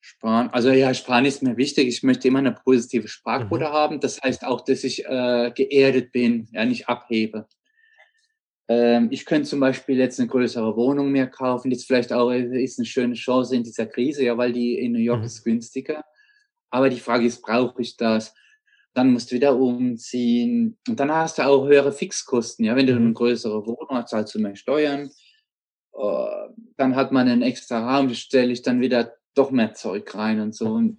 Sparen, also ja, Sparen ist mir wichtig. Ich möchte immer eine positive Sparquote mhm. haben. Das heißt auch, dass ich äh, geerdet bin, ja, nicht abhebe. Ähm, ich könnte zum Beispiel jetzt eine größere Wohnung mehr kaufen. Jetzt vielleicht auch äh, ist eine schöne Chance in dieser Krise, ja, weil die in New York mhm. ist günstiger. Aber die Frage ist, brauche ich das? dann musst du wieder umziehen und dann hast du auch höhere Fixkosten. Ja, wenn du eine mhm. größere Wohnung hast, zahlst du mehr Steuern. Uh, dann hat man einen extra Raum, stelle ich dann wieder doch mehr Zeug rein und so. Und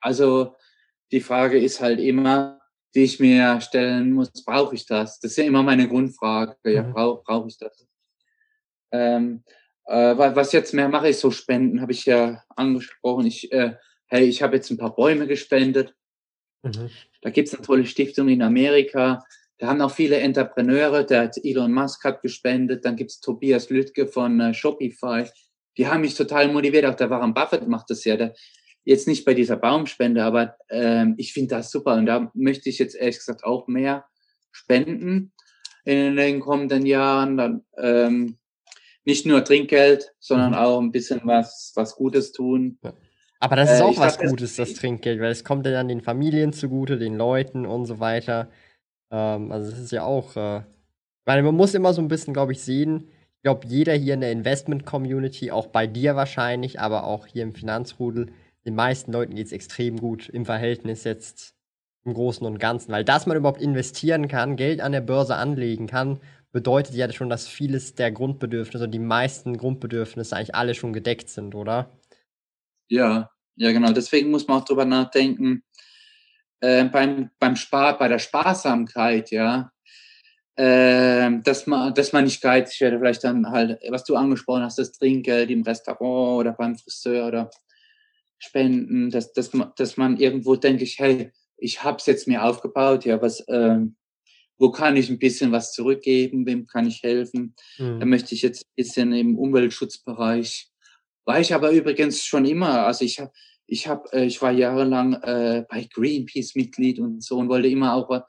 also die Frage ist halt immer, die ich mir stellen muss, brauche ich das? Das ist ja immer meine Grundfrage. Ja, mhm. brauche brauch ich das? Ähm, äh, was jetzt mehr mache ich so Spenden, habe ich ja angesprochen. Ich, äh, hey, ich habe jetzt ein paar Bäume gespendet Mhm. Da gibt es eine tolle Stiftung in Amerika. Da haben auch viele Entrepreneure, der hat Elon Musk hat gespendet. Dann gibt es Tobias Lütke von äh, Shopify. Die haben mich total motiviert. Auch der Warren Buffett macht das ja. Der, jetzt nicht bei dieser Baumspende, aber ähm, ich finde das super. Und da möchte ich jetzt ehrlich gesagt auch mehr spenden in den kommenden Jahren. Dann ähm, nicht nur Trinkgeld, sondern mhm. auch ein bisschen was, was Gutes tun. Ja. Aber das ist äh, auch was glaub, Gutes, das Trinkgeld, weil es kommt ja dann den Familien zugute, den Leuten und so weiter. Ähm, also es ist ja auch, äh, weil man muss immer so ein bisschen, glaube ich, sehen, ich glaube, jeder hier in der Investment-Community, auch bei dir wahrscheinlich, aber auch hier im Finanzrudel, den meisten Leuten geht es extrem gut im Verhältnis jetzt im Großen und Ganzen. Weil dass man überhaupt investieren kann, Geld an der Börse anlegen kann, bedeutet ja schon, dass vieles der Grundbedürfnisse, die meisten Grundbedürfnisse eigentlich alle schon gedeckt sind, oder? Ja, ja, genau. Deswegen muss man auch drüber nachdenken, äh, beim, beim Spar, bei der Sparsamkeit, ja, äh, dass man, dass man nicht geizig werde, vielleicht dann halt, was du angesprochen hast, das Trinkgeld im Restaurant oder beim Friseur oder Spenden, dass, dass, man, dass man irgendwo denke ich, hey, ich habe es jetzt mir aufgebaut, ja, was, äh, wo kann ich ein bisschen was zurückgeben, wem kann ich helfen? Mhm. Da möchte ich jetzt ein bisschen im Umweltschutzbereich, war ich aber übrigens schon immer, also ich habe ich habe, äh, ich war jahrelang äh, bei Greenpeace Mitglied und so und wollte immer auch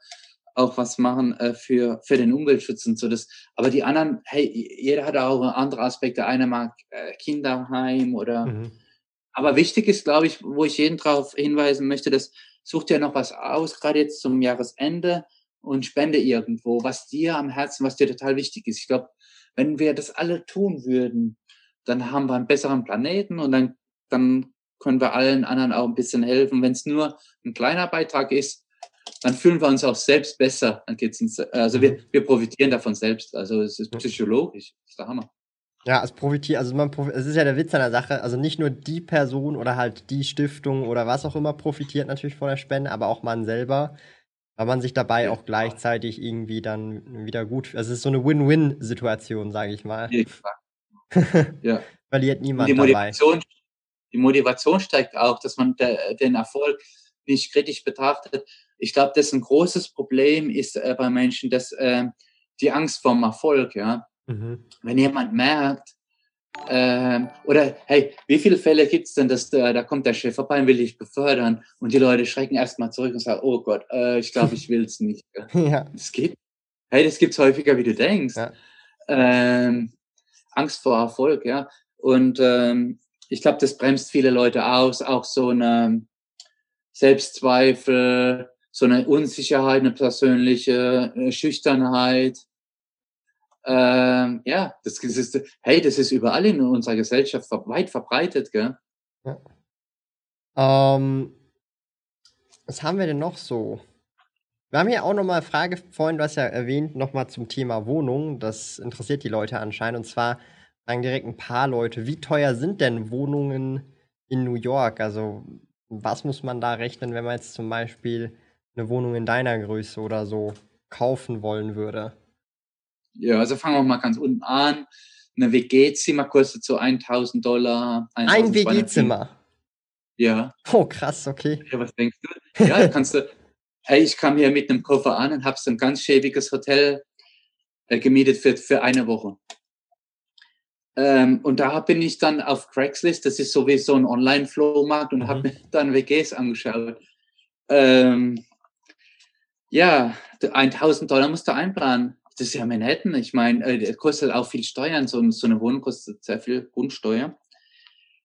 auch was machen äh, für für den Umweltschutz und so. Das, aber die anderen, hey, jeder hat auch andere Aspekte. Einer mag äh, Kinderheim oder. Mhm. Aber wichtig ist, glaube ich, wo ich jeden darauf hinweisen möchte, dass such dir noch was aus, gerade jetzt zum Jahresende und spende irgendwo, was dir am Herzen, was dir total wichtig ist. Ich glaube, wenn wir das alle tun würden, dann haben wir einen besseren Planeten und dann, dann können wir allen anderen auch ein bisschen helfen. Wenn es nur ein kleiner Beitrag ist, dann fühlen wir uns auch selbst besser. Dann geht's uns, also wir, wir profitieren davon selbst. Also es ist psychologisch. Das ist der Hammer. Ja, es profitiert, also man es ist ja der Witz an der Sache, also nicht nur die Person oder halt die Stiftung oder was auch immer profitiert natürlich von der Spende, aber auch man selber, weil man sich dabei auch gleichzeitig irgendwie dann wieder gut, also es ist so eine Win-Win-Situation, sage ich mal. Ja. <laughs> ja. Verliert niemand die Motivation, dabei die Motivation steigt auch, dass man de, den Erfolg nicht kritisch betrachtet. Ich glaube, das ist ein großes Problem ist äh, bei Menschen, dass äh, die Angst vorm Erfolg, ja. Mhm. Wenn jemand merkt, äh, oder hey, wie viele Fälle gibt es denn, dass da, da kommt der Chef vorbei und will dich befördern und die Leute schrecken erstmal zurück und sagen, oh Gott, äh, ich glaube, ich will es nicht. <laughs> ja. Das gibt, hey, das gibt's häufiger, wie du denkst. Ja. Ähm, Angst vor Erfolg, ja. Und ähm, ich glaube, das bremst viele Leute aus, auch so eine Selbstzweifel, so eine Unsicherheit, eine persönliche eine Schüchternheit. Ähm, ja, das, das ist, hey, das ist überall in unserer Gesellschaft weit verbreitet, gell? Ja. Ähm, was haben wir denn noch so? Wir haben hier auch nochmal eine Frage, vorhin, du hast ja erwähnt, nochmal zum Thema Wohnung. Das interessiert die Leute anscheinend. Und zwar, sagen direkt ein paar Leute, wie teuer sind denn Wohnungen in New York? Also, was muss man da rechnen, wenn man jetzt zum Beispiel eine Wohnung in deiner Größe oder so kaufen wollen würde? Ja, also fangen wir mal ganz unten an. Eine WG-Zimmer kostet so 1000 Dollar. Ein WG-Zimmer? Ja. Oh, krass, okay. Ja, was denkst du? Ja, kannst du. Hey, ich kam hier mit einem Koffer an und habe so ein ganz schäbiges Hotel äh, gemietet für, für eine Woche. Ähm, und da bin ich dann auf Craigslist, das ist sowieso ein Online-Flohmarkt, und mhm. habe mir dann WGs angeschaut. Ähm, ja, 1000 Dollar musst du einplanen. Das ist ja Manhattan. Ich meine, äh, kostet auch viel Steuern. So, so eine Wohnung kostet sehr viel Grundsteuer.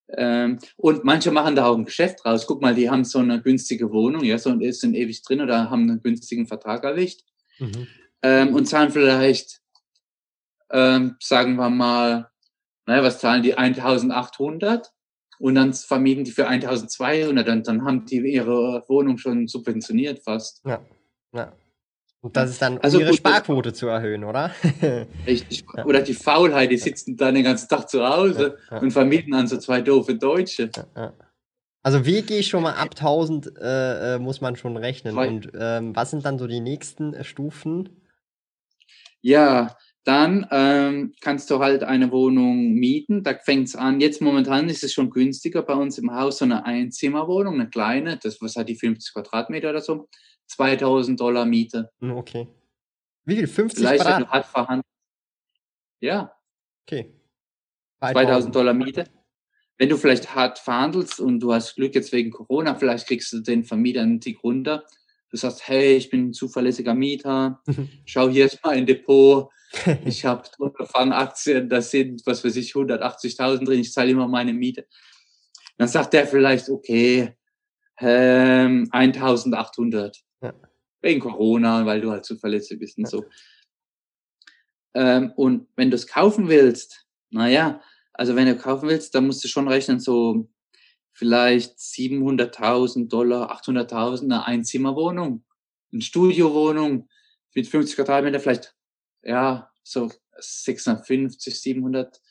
Ähm, und manche machen da auch ein Geschäft raus. Guck mal, die haben so eine günstige Wohnung, ja, so sind ewig drin oder haben einen günstigen Vertrag erwischt mhm. ähm, und zahlen vielleicht, ähm, sagen wir mal, naja, was zahlen die 1800 und dann vermieten die für 1200 und dann haben die ihre Wohnung schon subventioniert fast. Ja, ja. Und das ist dann, um also ihre gut, Sparquote zu erhöhen, oder? <laughs> Richtig. Ja. Oder die Faulheit, die sitzen dann den ganzen Tag zu Hause ja, ja. und vermieten an so zwei doofe Deutsche. Also wie gehe ich schon mal ab 1000 äh, äh, muss man schon rechnen. Und ähm, was sind dann so die nächsten Stufen? Ja, dann ähm, kannst du halt eine Wohnung mieten. Da fängt es an. Jetzt momentan ist es schon günstiger bei uns im Haus, so eine Einzimmerwohnung, eine kleine, das was hat die 50 Quadratmeter oder so, 2000 Dollar Miete. Hm, okay. Wie viel? 50 Vielleicht, Quadrat? Hat verhandelt. Ja. Okay. 2000 Dollar Miete. Wenn du vielleicht hart verhandelst und du hast Glück jetzt wegen Corona, vielleicht kriegst du den Vermieter einen Tick runter. Du sagst, hey, ich bin ein zuverlässiger Mieter. <laughs> Schau, hier ist mein Depot <laughs> ich habe Aktien, da sind, was weiß ich, 180.000 drin, ich zahle immer meine Miete. Dann sagt der vielleicht, okay, ähm, 1.800. Ja. Wegen Corona, weil du halt zuverlässig bist und ja. so. Ähm, und wenn du es kaufen willst, naja, also wenn du kaufen willst, dann musst du schon rechnen, so vielleicht 700.000 Dollar, 800.000, eine Einzimmerwohnung, eine Studiowohnung mit 50 Quadratmeter, vielleicht ja, so 650, 700,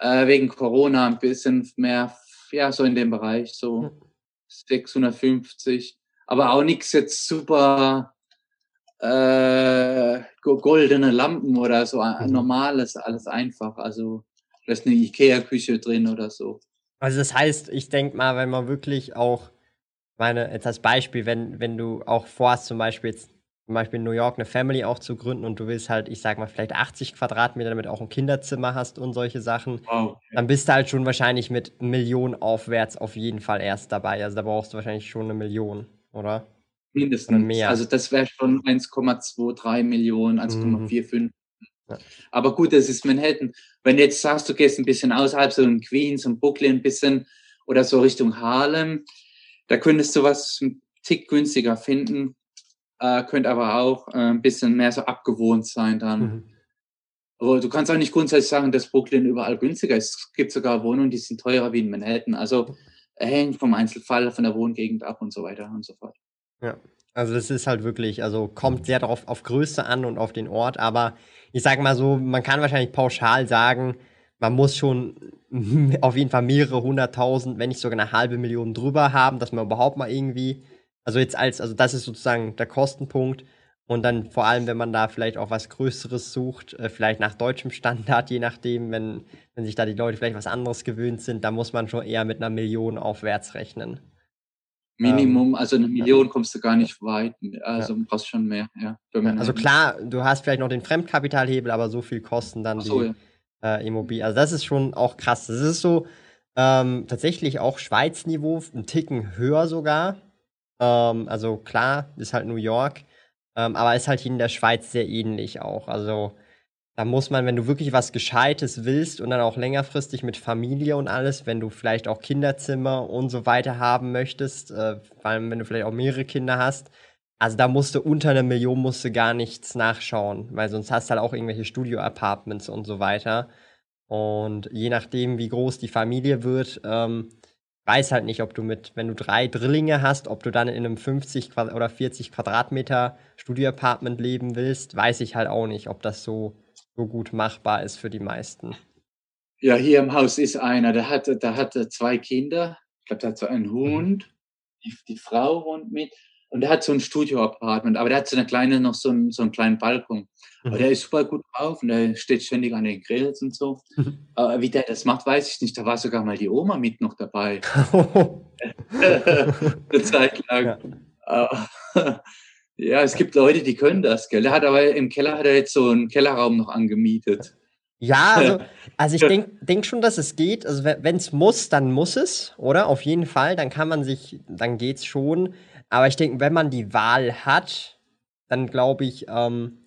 äh, wegen Corona ein bisschen mehr ja, so in dem Bereich, so hm. 650. Aber auch nichts jetzt super äh, goldene Lampen oder so, mhm. normales, alles einfach. Also da ist eine Ikea-Küche drin oder so. Also das heißt, ich denke mal, wenn man wirklich auch, meine, jetzt als Beispiel, wenn, wenn du auch vorhast, zum Beispiel jetzt zum Beispiel in New York eine Family auch zu gründen und du willst halt, ich sag mal, vielleicht 80 Quadratmeter, damit auch ein Kinderzimmer hast und solche Sachen, wow, dann bist du halt schon wahrscheinlich mit Millionen aufwärts auf jeden Fall erst dabei. Also da brauchst du wahrscheinlich schon eine Million, oder? Mindestens. Mehr. Also das wäre schon 1,23 Millionen, 1,45. Mhm. Ja. Aber gut, das ist Manhattan. Wenn du jetzt sagst, du gehst ein bisschen außerhalb, so in Queens und Brooklyn ein bisschen oder so Richtung Harlem, da könntest du was einen Tick günstiger finden, äh, könnte aber auch äh, ein bisschen mehr so abgewohnt sein dann. Mhm. Aber du kannst auch nicht grundsätzlich sagen, dass Brooklyn überall günstiger ist. Es gibt sogar Wohnungen, die sind teurer wie in Manhattan. Also hängt vom Einzelfall, von der Wohngegend ab und so weiter und so fort. Ja, also das ist halt wirklich, also kommt sehr darauf auf Größe an und auf den Ort, aber ich sage mal so, man kann wahrscheinlich pauschal sagen, man muss schon <laughs> auf jeden Fall mehrere hunderttausend, wenn nicht sogar eine halbe Million drüber haben, dass man überhaupt mal irgendwie, also jetzt als, also das ist sozusagen der Kostenpunkt. Und dann vor allem, wenn man da vielleicht auch was Größeres sucht, äh, vielleicht nach deutschem Standard, je nachdem, wenn, wenn sich da die Leute vielleicht was anderes gewöhnt sind, da muss man schon eher mit einer Million aufwärts rechnen. Minimum, ähm, also eine Million ja. kommst du gar nicht weit. Also ja. brauchst schon mehr, ja. Also klar, du hast vielleicht noch den Fremdkapitalhebel, aber so viel kosten dann so, die ja. äh, Immobilien. Also das ist schon auch krass. Das ist so ähm, tatsächlich auch Schweiz-Niveau, ein Ticken höher sogar. Ähm, also klar, ist halt New York, ähm, aber ist halt hier in der Schweiz sehr ähnlich auch. Also da muss man, wenn du wirklich was Gescheites willst und dann auch längerfristig mit Familie und alles, wenn du vielleicht auch Kinderzimmer und so weiter haben möchtest, äh, vor allem wenn du vielleicht auch mehrere Kinder hast, also da musst du unter einer Million musst du gar nichts nachschauen, weil sonst hast du halt auch irgendwelche Studio-Apartments und so weiter. Und je nachdem, wie groß die Familie wird, ähm, weiß halt nicht, ob du mit, wenn du drei Drillinge hast, ob du dann in einem 50 Quadrat oder 40 Quadratmeter Studio-Apartment leben willst, weiß ich halt auch nicht, ob das so so gut machbar ist für die meisten. Ja, hier im Haus ist einer, der hatte, der hatte zwei Kinder. Ich glaube, der hat so einen mhm. Hund. Die, die Frau wohnt mit. Und der hat so ein Studio-Apartment, aber der hat so eine kleine, noch so einen, so einen kleinen Balkon. Mhm. Aber der ist super gut drauf und der steht ständig an den Grills und so. Mhm. Aber wie der das macht, weiß ich nicht. Da war sogar mal die Oma mit noch dabei. <laughs> <laughs> eine Zeit lang. Ja. <laughs> Ja, es gibt Leute, die können das, gell? Der hat aber im Keller hat er jetzt so einen Kellerraum noch angemietet. Ja, also, also ich denke denk schon, dass es geht. Also wenn es muss, dann muss es, oder? Auf jeden Fall, dann kann man sich, dann geht's schon. Aber ich denke, wenn man die Wahl hat, dann glaube ich, ähm,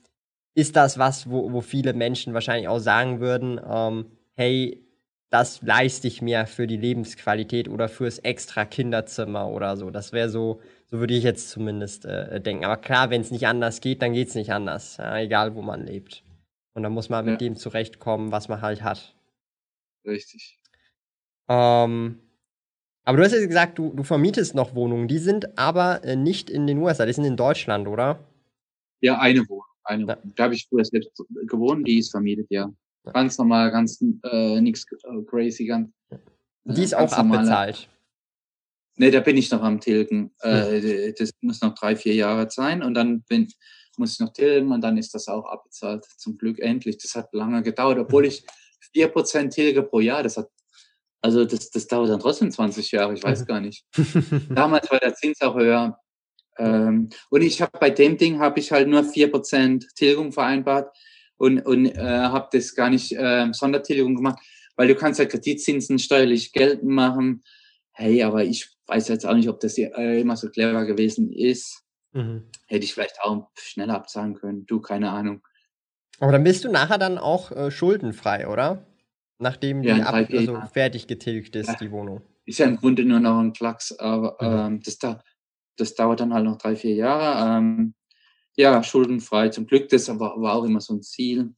ist das was, wo, wo viele Menschen wahrscheinlich auch sagen würden, ähm, hey, das leiste ich mir für die Lebensqualität oder fürs extra Kinderzimmer oder so. Das wäre so, so würde ich jetzt zumindest äh, denken. Aber klar, wenn es nicht anders geht, dann geht es nicht anders. Ja, egal, wo man lebt. Und dann muss man ja. mit dem zurechtkommen, was man halt hat. Richtig. Ähm, aber du hast ja gesagt, du, du vermietest noch Wohnungen. Die sind aber äh, nicht in den USA, die sind in Deutschland, oder? Ja, eine Wohnung. Eine ja. Da habe ich früher selbst gewohnt, die ist vermietet, ja. Ganz normal, ganz äh, nichts äh, crazy, ganz. Die ist auch abbezahlt. Nee, da bin ich noch am Tilgen. Äh, das muss noch drei, vier Jahre sein und dann bin, muss ich noch tilgen und dann ist das auch abbezahlt. Zum Glück endlich. Das hat lange gedauert, obwohl ich vier Prozent tilge pro Jahr. Das hat, also das, das dauert dann trotzdem 20 Jahre, ich weiß gar nicht. <laughs> Damals war der Zins auch höher. Ähm, und ich habe bei dem Ding habe ich halt nur vier Prozent Tilgung vereinbart und, und äh, habe das gar nicht äh, Sondertilgung gemacht, weil du kannst ja Kreditzinsen steuerlich geltend machen. Hey, aber ich weiß jetzt auch nicht, ob das äh, immer so clever gewesen ist. Mhm. Hätte ich vielleicht auch schneller abzahlen können. Du, keine Ahnung. Aber dann bist du nachher dann auch äh, schuldenfrei, oder? Nachdem ja, die ab, also fertig getilgt ist, ja. die Wohnung. Ist ja im Grunde nur noch ein Klacks, aber mhm. ähm, das, da, das dauert dann halt noch drei, vier Jahre. Ähm, ja, schuldenfrei. Zum Glück, das war, war auch immer so ein Ziel.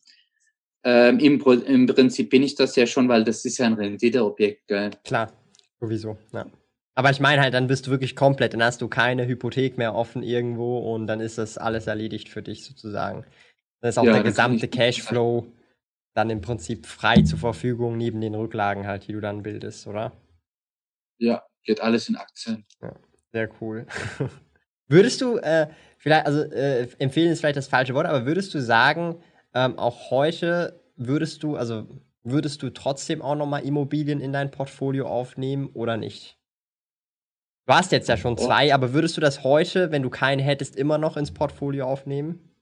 Ähm, im, im, Prinzip bin ich das ja schon, weil das ist ja ein Renditeobjekt. Gell? Klar, sowieso, ja. Aber ich meine halt, dann bist du wirklich komplett, dann hast du keine Hypothek mehr offen irgendwo und dann ist das alles erledigt für dich sozusagen. Dann ist auch ja, der gesamte Cashflow dann im Prinzip frei zur Verfügung neben den Rücklagen halt, die du dann bildest, oder? Ja, geht alles in Aktien. Ja, sehr cool. <laughs> würdest du, äh, vielleicht, also äh, empfehlen ist vielleicht das falsche Wort, aber würdest du sagen, ähm, auch heute würdest du, also würdest du trotzdem auch nochmal Immobilien in dein Portfolio aufnehmen oder nicht? Du hast jetzt ja schon oh. zwei, aber würdest du das heute, wenn du keine hättest, immer noch ins Portfolio aufnehmen?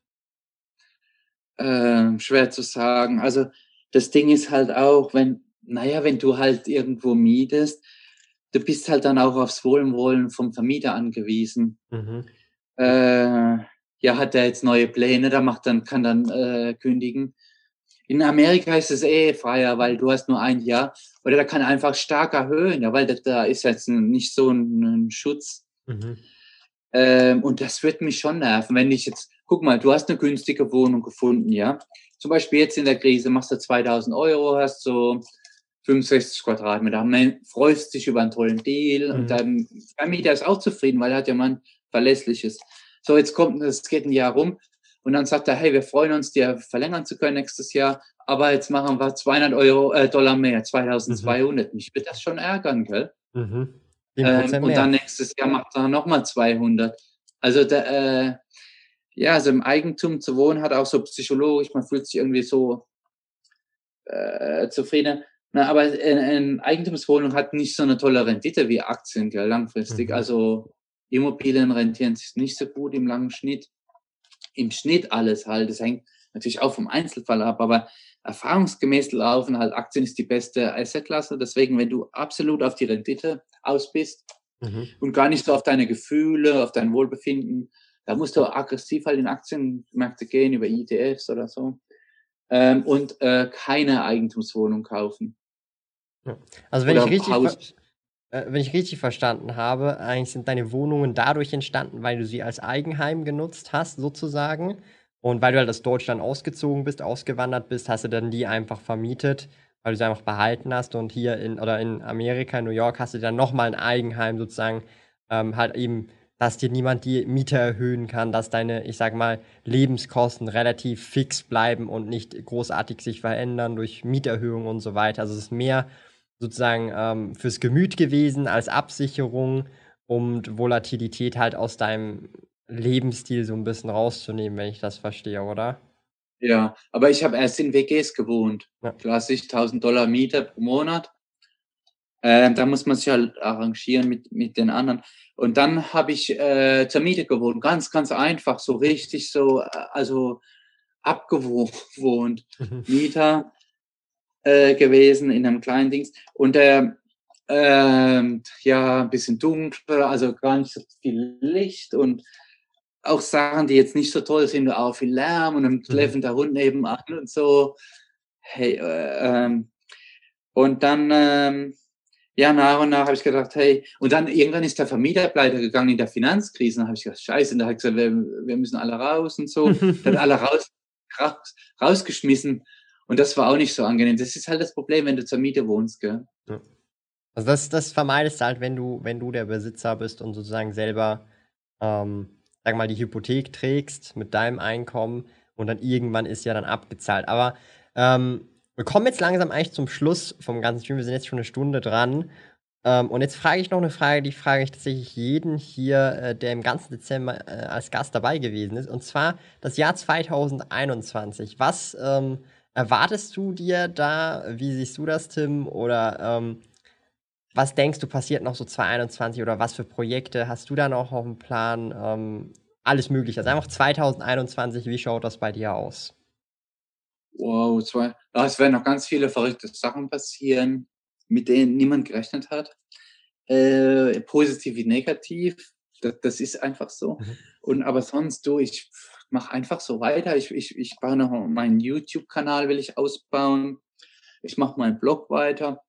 Ähm, schwer zu sagen. Also das Ding ist halt auch, wenn, naja, wenn du halt irgendwo mietest, du bist halt dann auch aufs Wohlwollen vom Vermieter angewiesen. Mhm. Äh, ja, hat er jetzt neue Pläne, da macht dann, kann dann äh, kündigen. In Amerika ist es eh freier, weil du hast nur ein Jahr. Oder da kann einfach stark erhöhen, ja, weil da, da ist jetzt nicht so ein, ein Schutz. Mhm. Ähm, und das wird mich schon nerven, wenn ich jetzt, guck mal, du hast eine günstige Wohnung gefunden, ja. Zum Beispiel jetzt in der Krise machst du 2000 Euro, hast so 65 Quadratmeter, man freust sich über einen tollen Deal mhm. und dann, der Mieter ist auch zufrieden, weil er hat ja mal ein verlässliches. So, jetzt kommt, es geht ein Jahr rum und dann sagt er, hey, wir freuen uns, dir verlängern zu können nächstes Jahr, aber jetzt machen wir 200 Euro, äh, Dollar mehr, 2200. Mhm. Mich wird das schon ärgern, gell? Mhm. Ähm, und dann nächstes Jahr macht er nochmal 200. Also, der, äh, ja, also im Eigentum zu wohnen hat auch so psychologisch, man fühlt sich irgendwie so äh, zufrieden. Na, aber eine Eigentumswohnung hat nicht so eine tolle Rendite wie Aktien, gell, langfristig. Mhm. Also Immobilien rentieren sich nicht so gut im langen Schnitt im Schnitt alles halt. Das hängt natürlich auch vom Einzelfall ab, aber erfahrungsgemäß laufen halt Aktien ist die beste Assetklasse. Deswegen, wenn du absolut auf die Rendite aus bist mhm. und gar nicht so auf deine Gefühle, auf dein Wohlbefinden, da musst du aggressiv halt in Aktienmärkte gehen, über ETFs oder so. Ähm, und äh, keine Eigentumswohnung kaufen. Also wenn oder ich richtig äh, wenn ich richtig verstanden habe, eigentlich sind deine Wohnungen dadurch entstanden, weil du sie als Eigenheim genutzt hast, sozusagen. Und weil du halt aus Deutschland ausgezogen bist, ausgewandert bist, hast du dann die einfach vermietet, weil du sie einfach behalten hast. Und hier in, oder in Amerika, in New York, hast du dann nochmal ein Eigenheim sozusagen, ähm, halt eben, dass dir niemand die Miete erhöhen kann, dass deine, ich sag mal, Lebenskosten relativ fix bleiben und nicht großartig sich verändern durch Mieterhöhungen und so weiter. Also es ist mehr sozusagen ähm, fürs Gemüt gewesen als Absicherung, um Volatilität halt aus deinem Lebensstil so ein bisschen rauszunehmen, wenn ich das verstehe, oder? Ja, aber ich habe erst in WGs gewohnt. Ja. Klassisch 1000 Dollar Miete pro Monat. Ähm, da muss man sich halt arrangieren mit, mit den anderen. Und dann habe ich äh, zur Miete gewohnt. Ganz, ganz einfach, so richtig so, äh, also abgewohnt. Mhm. Mieter äh, gewesen in einem kleinen Dings. Und der, äh, ja, ein bisschen dunkel, also gar nicht so viel Licht und auch Sachen, die jetzt nicht so toll sind, auch viel Lärm und ein mhm. kläffender Hund nebenan und so. Hey, äh, ähm, und dann, ähm, ja, nach und nach habe ich gedacht, hey, und dann irgendwann ist der Vermieter pleite gegangen in der Finanzkrise. Dann habe ich gedacht, scheiße, und da habe ich gesagt, wir, wir müssen alle raus und so. <laughs> dann alle raus, raus, rausgeschmissen. Und das war auch nicht so angenehm. Das ist halt das Problem, wenn du zur Miete wohnst, gell? Also das, das vermeidest du halt, wenn du, wenn du der Besitzer bist und sozusagen selber, ähm, sag mal, die Hypothek trägst mit deinem Einkommen und dann irgendwann ist ja dann abgezahlt. Aber ähm, wir kommen jetzt langsam eigentlich zum Schluss vom ganzen Stream. Wir sind jetzt schon eine Stunde dran. Ähm, und jetzt frage ich noch eine Frage, die frage ich tatsächlich jeden hier, äh, der im ganzen Dezember äh, als Gast dabei gewesen ist. Und zwar das Jahr 2021. Was ähm, erwartest du dir da? Wie siehst du das, Tim? Oder ähm, was denkst du passiert noch so 2021 oder was für Projekte hast du da noch auf dem Plan? Ähm, alles Mögliche. Also einfach 2021, wie schaut das bei dir aus? Wow, zwei, es werden noch ganz viele verrückte Sachen passieren, mit denen niemand gerechnet hat. Äh, positiv wie negativ. Das, das ist einfach so. Mhm. Und aber sonst du, ich mache einfach so weiter. Ich, ich, ich baue noch meinen YouTube-Kanal, will ich ausbauen. Ich mache meinen Blog weiter.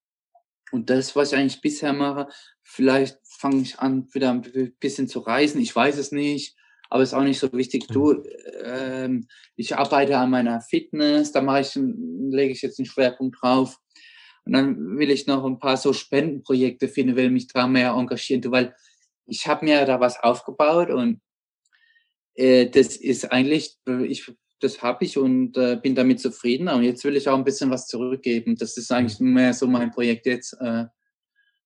Und das, was ich eigentlich bisher mache, vielleicht fange ich an, wieder ein bisschen zu reisen. Ich weiß es nicht, aber ist auch nicht so wichtig. Du, mhm. ähm, ich arbeite an meiner Fitness, da mache ich, lege ich jetzt einen Schwerpunkt drauf. Und dann will ich noch ein paar so Spendenprojekte finden, will mich da mehr engagieren, weil ich habe mir da was aufgebaut und äh, das ist eigentlich, äh, ich, das habe ich und äh, bin damit zufrieden. Und jetzt will ich auch ein bisschen was zurückgeben. Das ist eigentlich mhm. mehr so mein Projekt jetzt. Äh,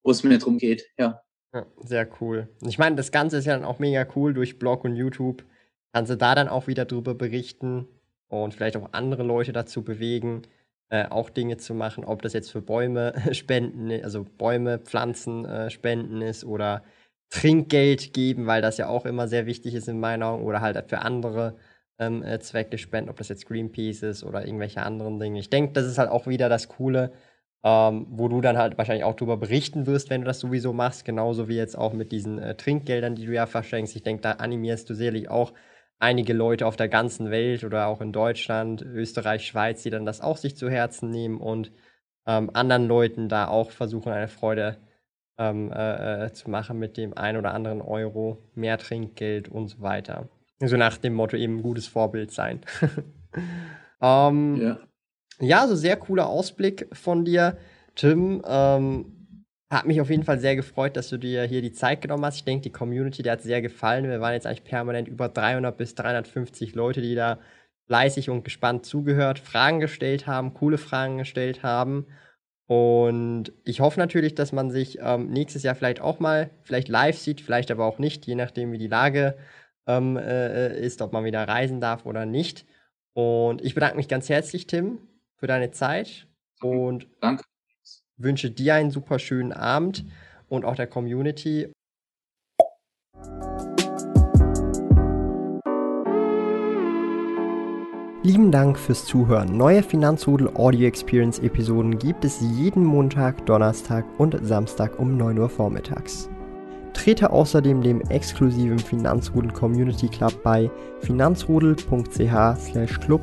wo es mir darum geht, ja. Ja. Sehr cool. Ich meine, das Ganze ist ja dann auch mega cool durch Blog und YouTube. Kannst du da dann auch wieder drüber berichten und vielleicht auch andere Leute dazu bewegen, äh, auch Dinge zu machen, ob das jetzt für Bäume <laughs> spenden, also Bäume, Pflanzen äh, spenden ist oder Trinkgeld geben, weil das ja auch immer sehr wichtig ist in meinen Augen, oder halt für andere ähm, äh, Zwecke spenden, ob das jetzt Greenpeace ist oder irgendwelche anderen Dinge. Ich denke, das ist halt auch wieder das Coole, ähm, wo du dann halt wahrscheinlich auch darüber berichten wirst, wenn du das sowieso machst, genauso wie jetzt auch mit diesen äh, Trinkgeldern, die du ja verschenkst. Ich denke, da animierst du sicherlich auch einige Leute auf der ganzen Welt oder auch in Deutschland, Österreich, Schweiz, die dann das auch sich zu Herzen nehmen und ähm, anderen Leuten da auch versuchen, eine Freude ähm, äh, äh, zu machen mit dem ein oder anderen Euro, mehr Trinkgeld und so weiter. So nach dem Motto eben gutes Vorbild sein. <laughs> ähm, ja. Ja, so sehr cooler Ausblick von dir, Tim. Ähm, hat mich auf jeden Fall sehr gefreut, dass du dir hier die Zeit genommen hast. Ich denke, die Community, der hat sehr gefallen. Wir waren jetzt eigentlich permanent über 300 bis 350 Leute, die da fleißig und gespannt zugehört, Fragen gestellt haben, coole Fragen gestellt haben. Und ich hoffe natürlich, dass man sich ähm, nächstes Jahr vielleicht auch mal, vielleicht live sieht, vielleicht aber auch nicht, je nachdem, wie die Lage ähm, äh, ist, ob man wieder reisen darf oder nicht. Und ich bedanke mich ganz herzlich, Tim, für deine Zeit. Und Danke. wünsche dir einen super schönen Abend und auch der Community. Lieben Dank fürs Zuhören. Neue Finanzrudel Audio Experience Episoden gibt es jeden Montag, Donnerstag und Samstag um 9 Uhr vormittags. Trete außerdem dem exklusiven Finanzrudel Community Club bei finanzrudel.ch/club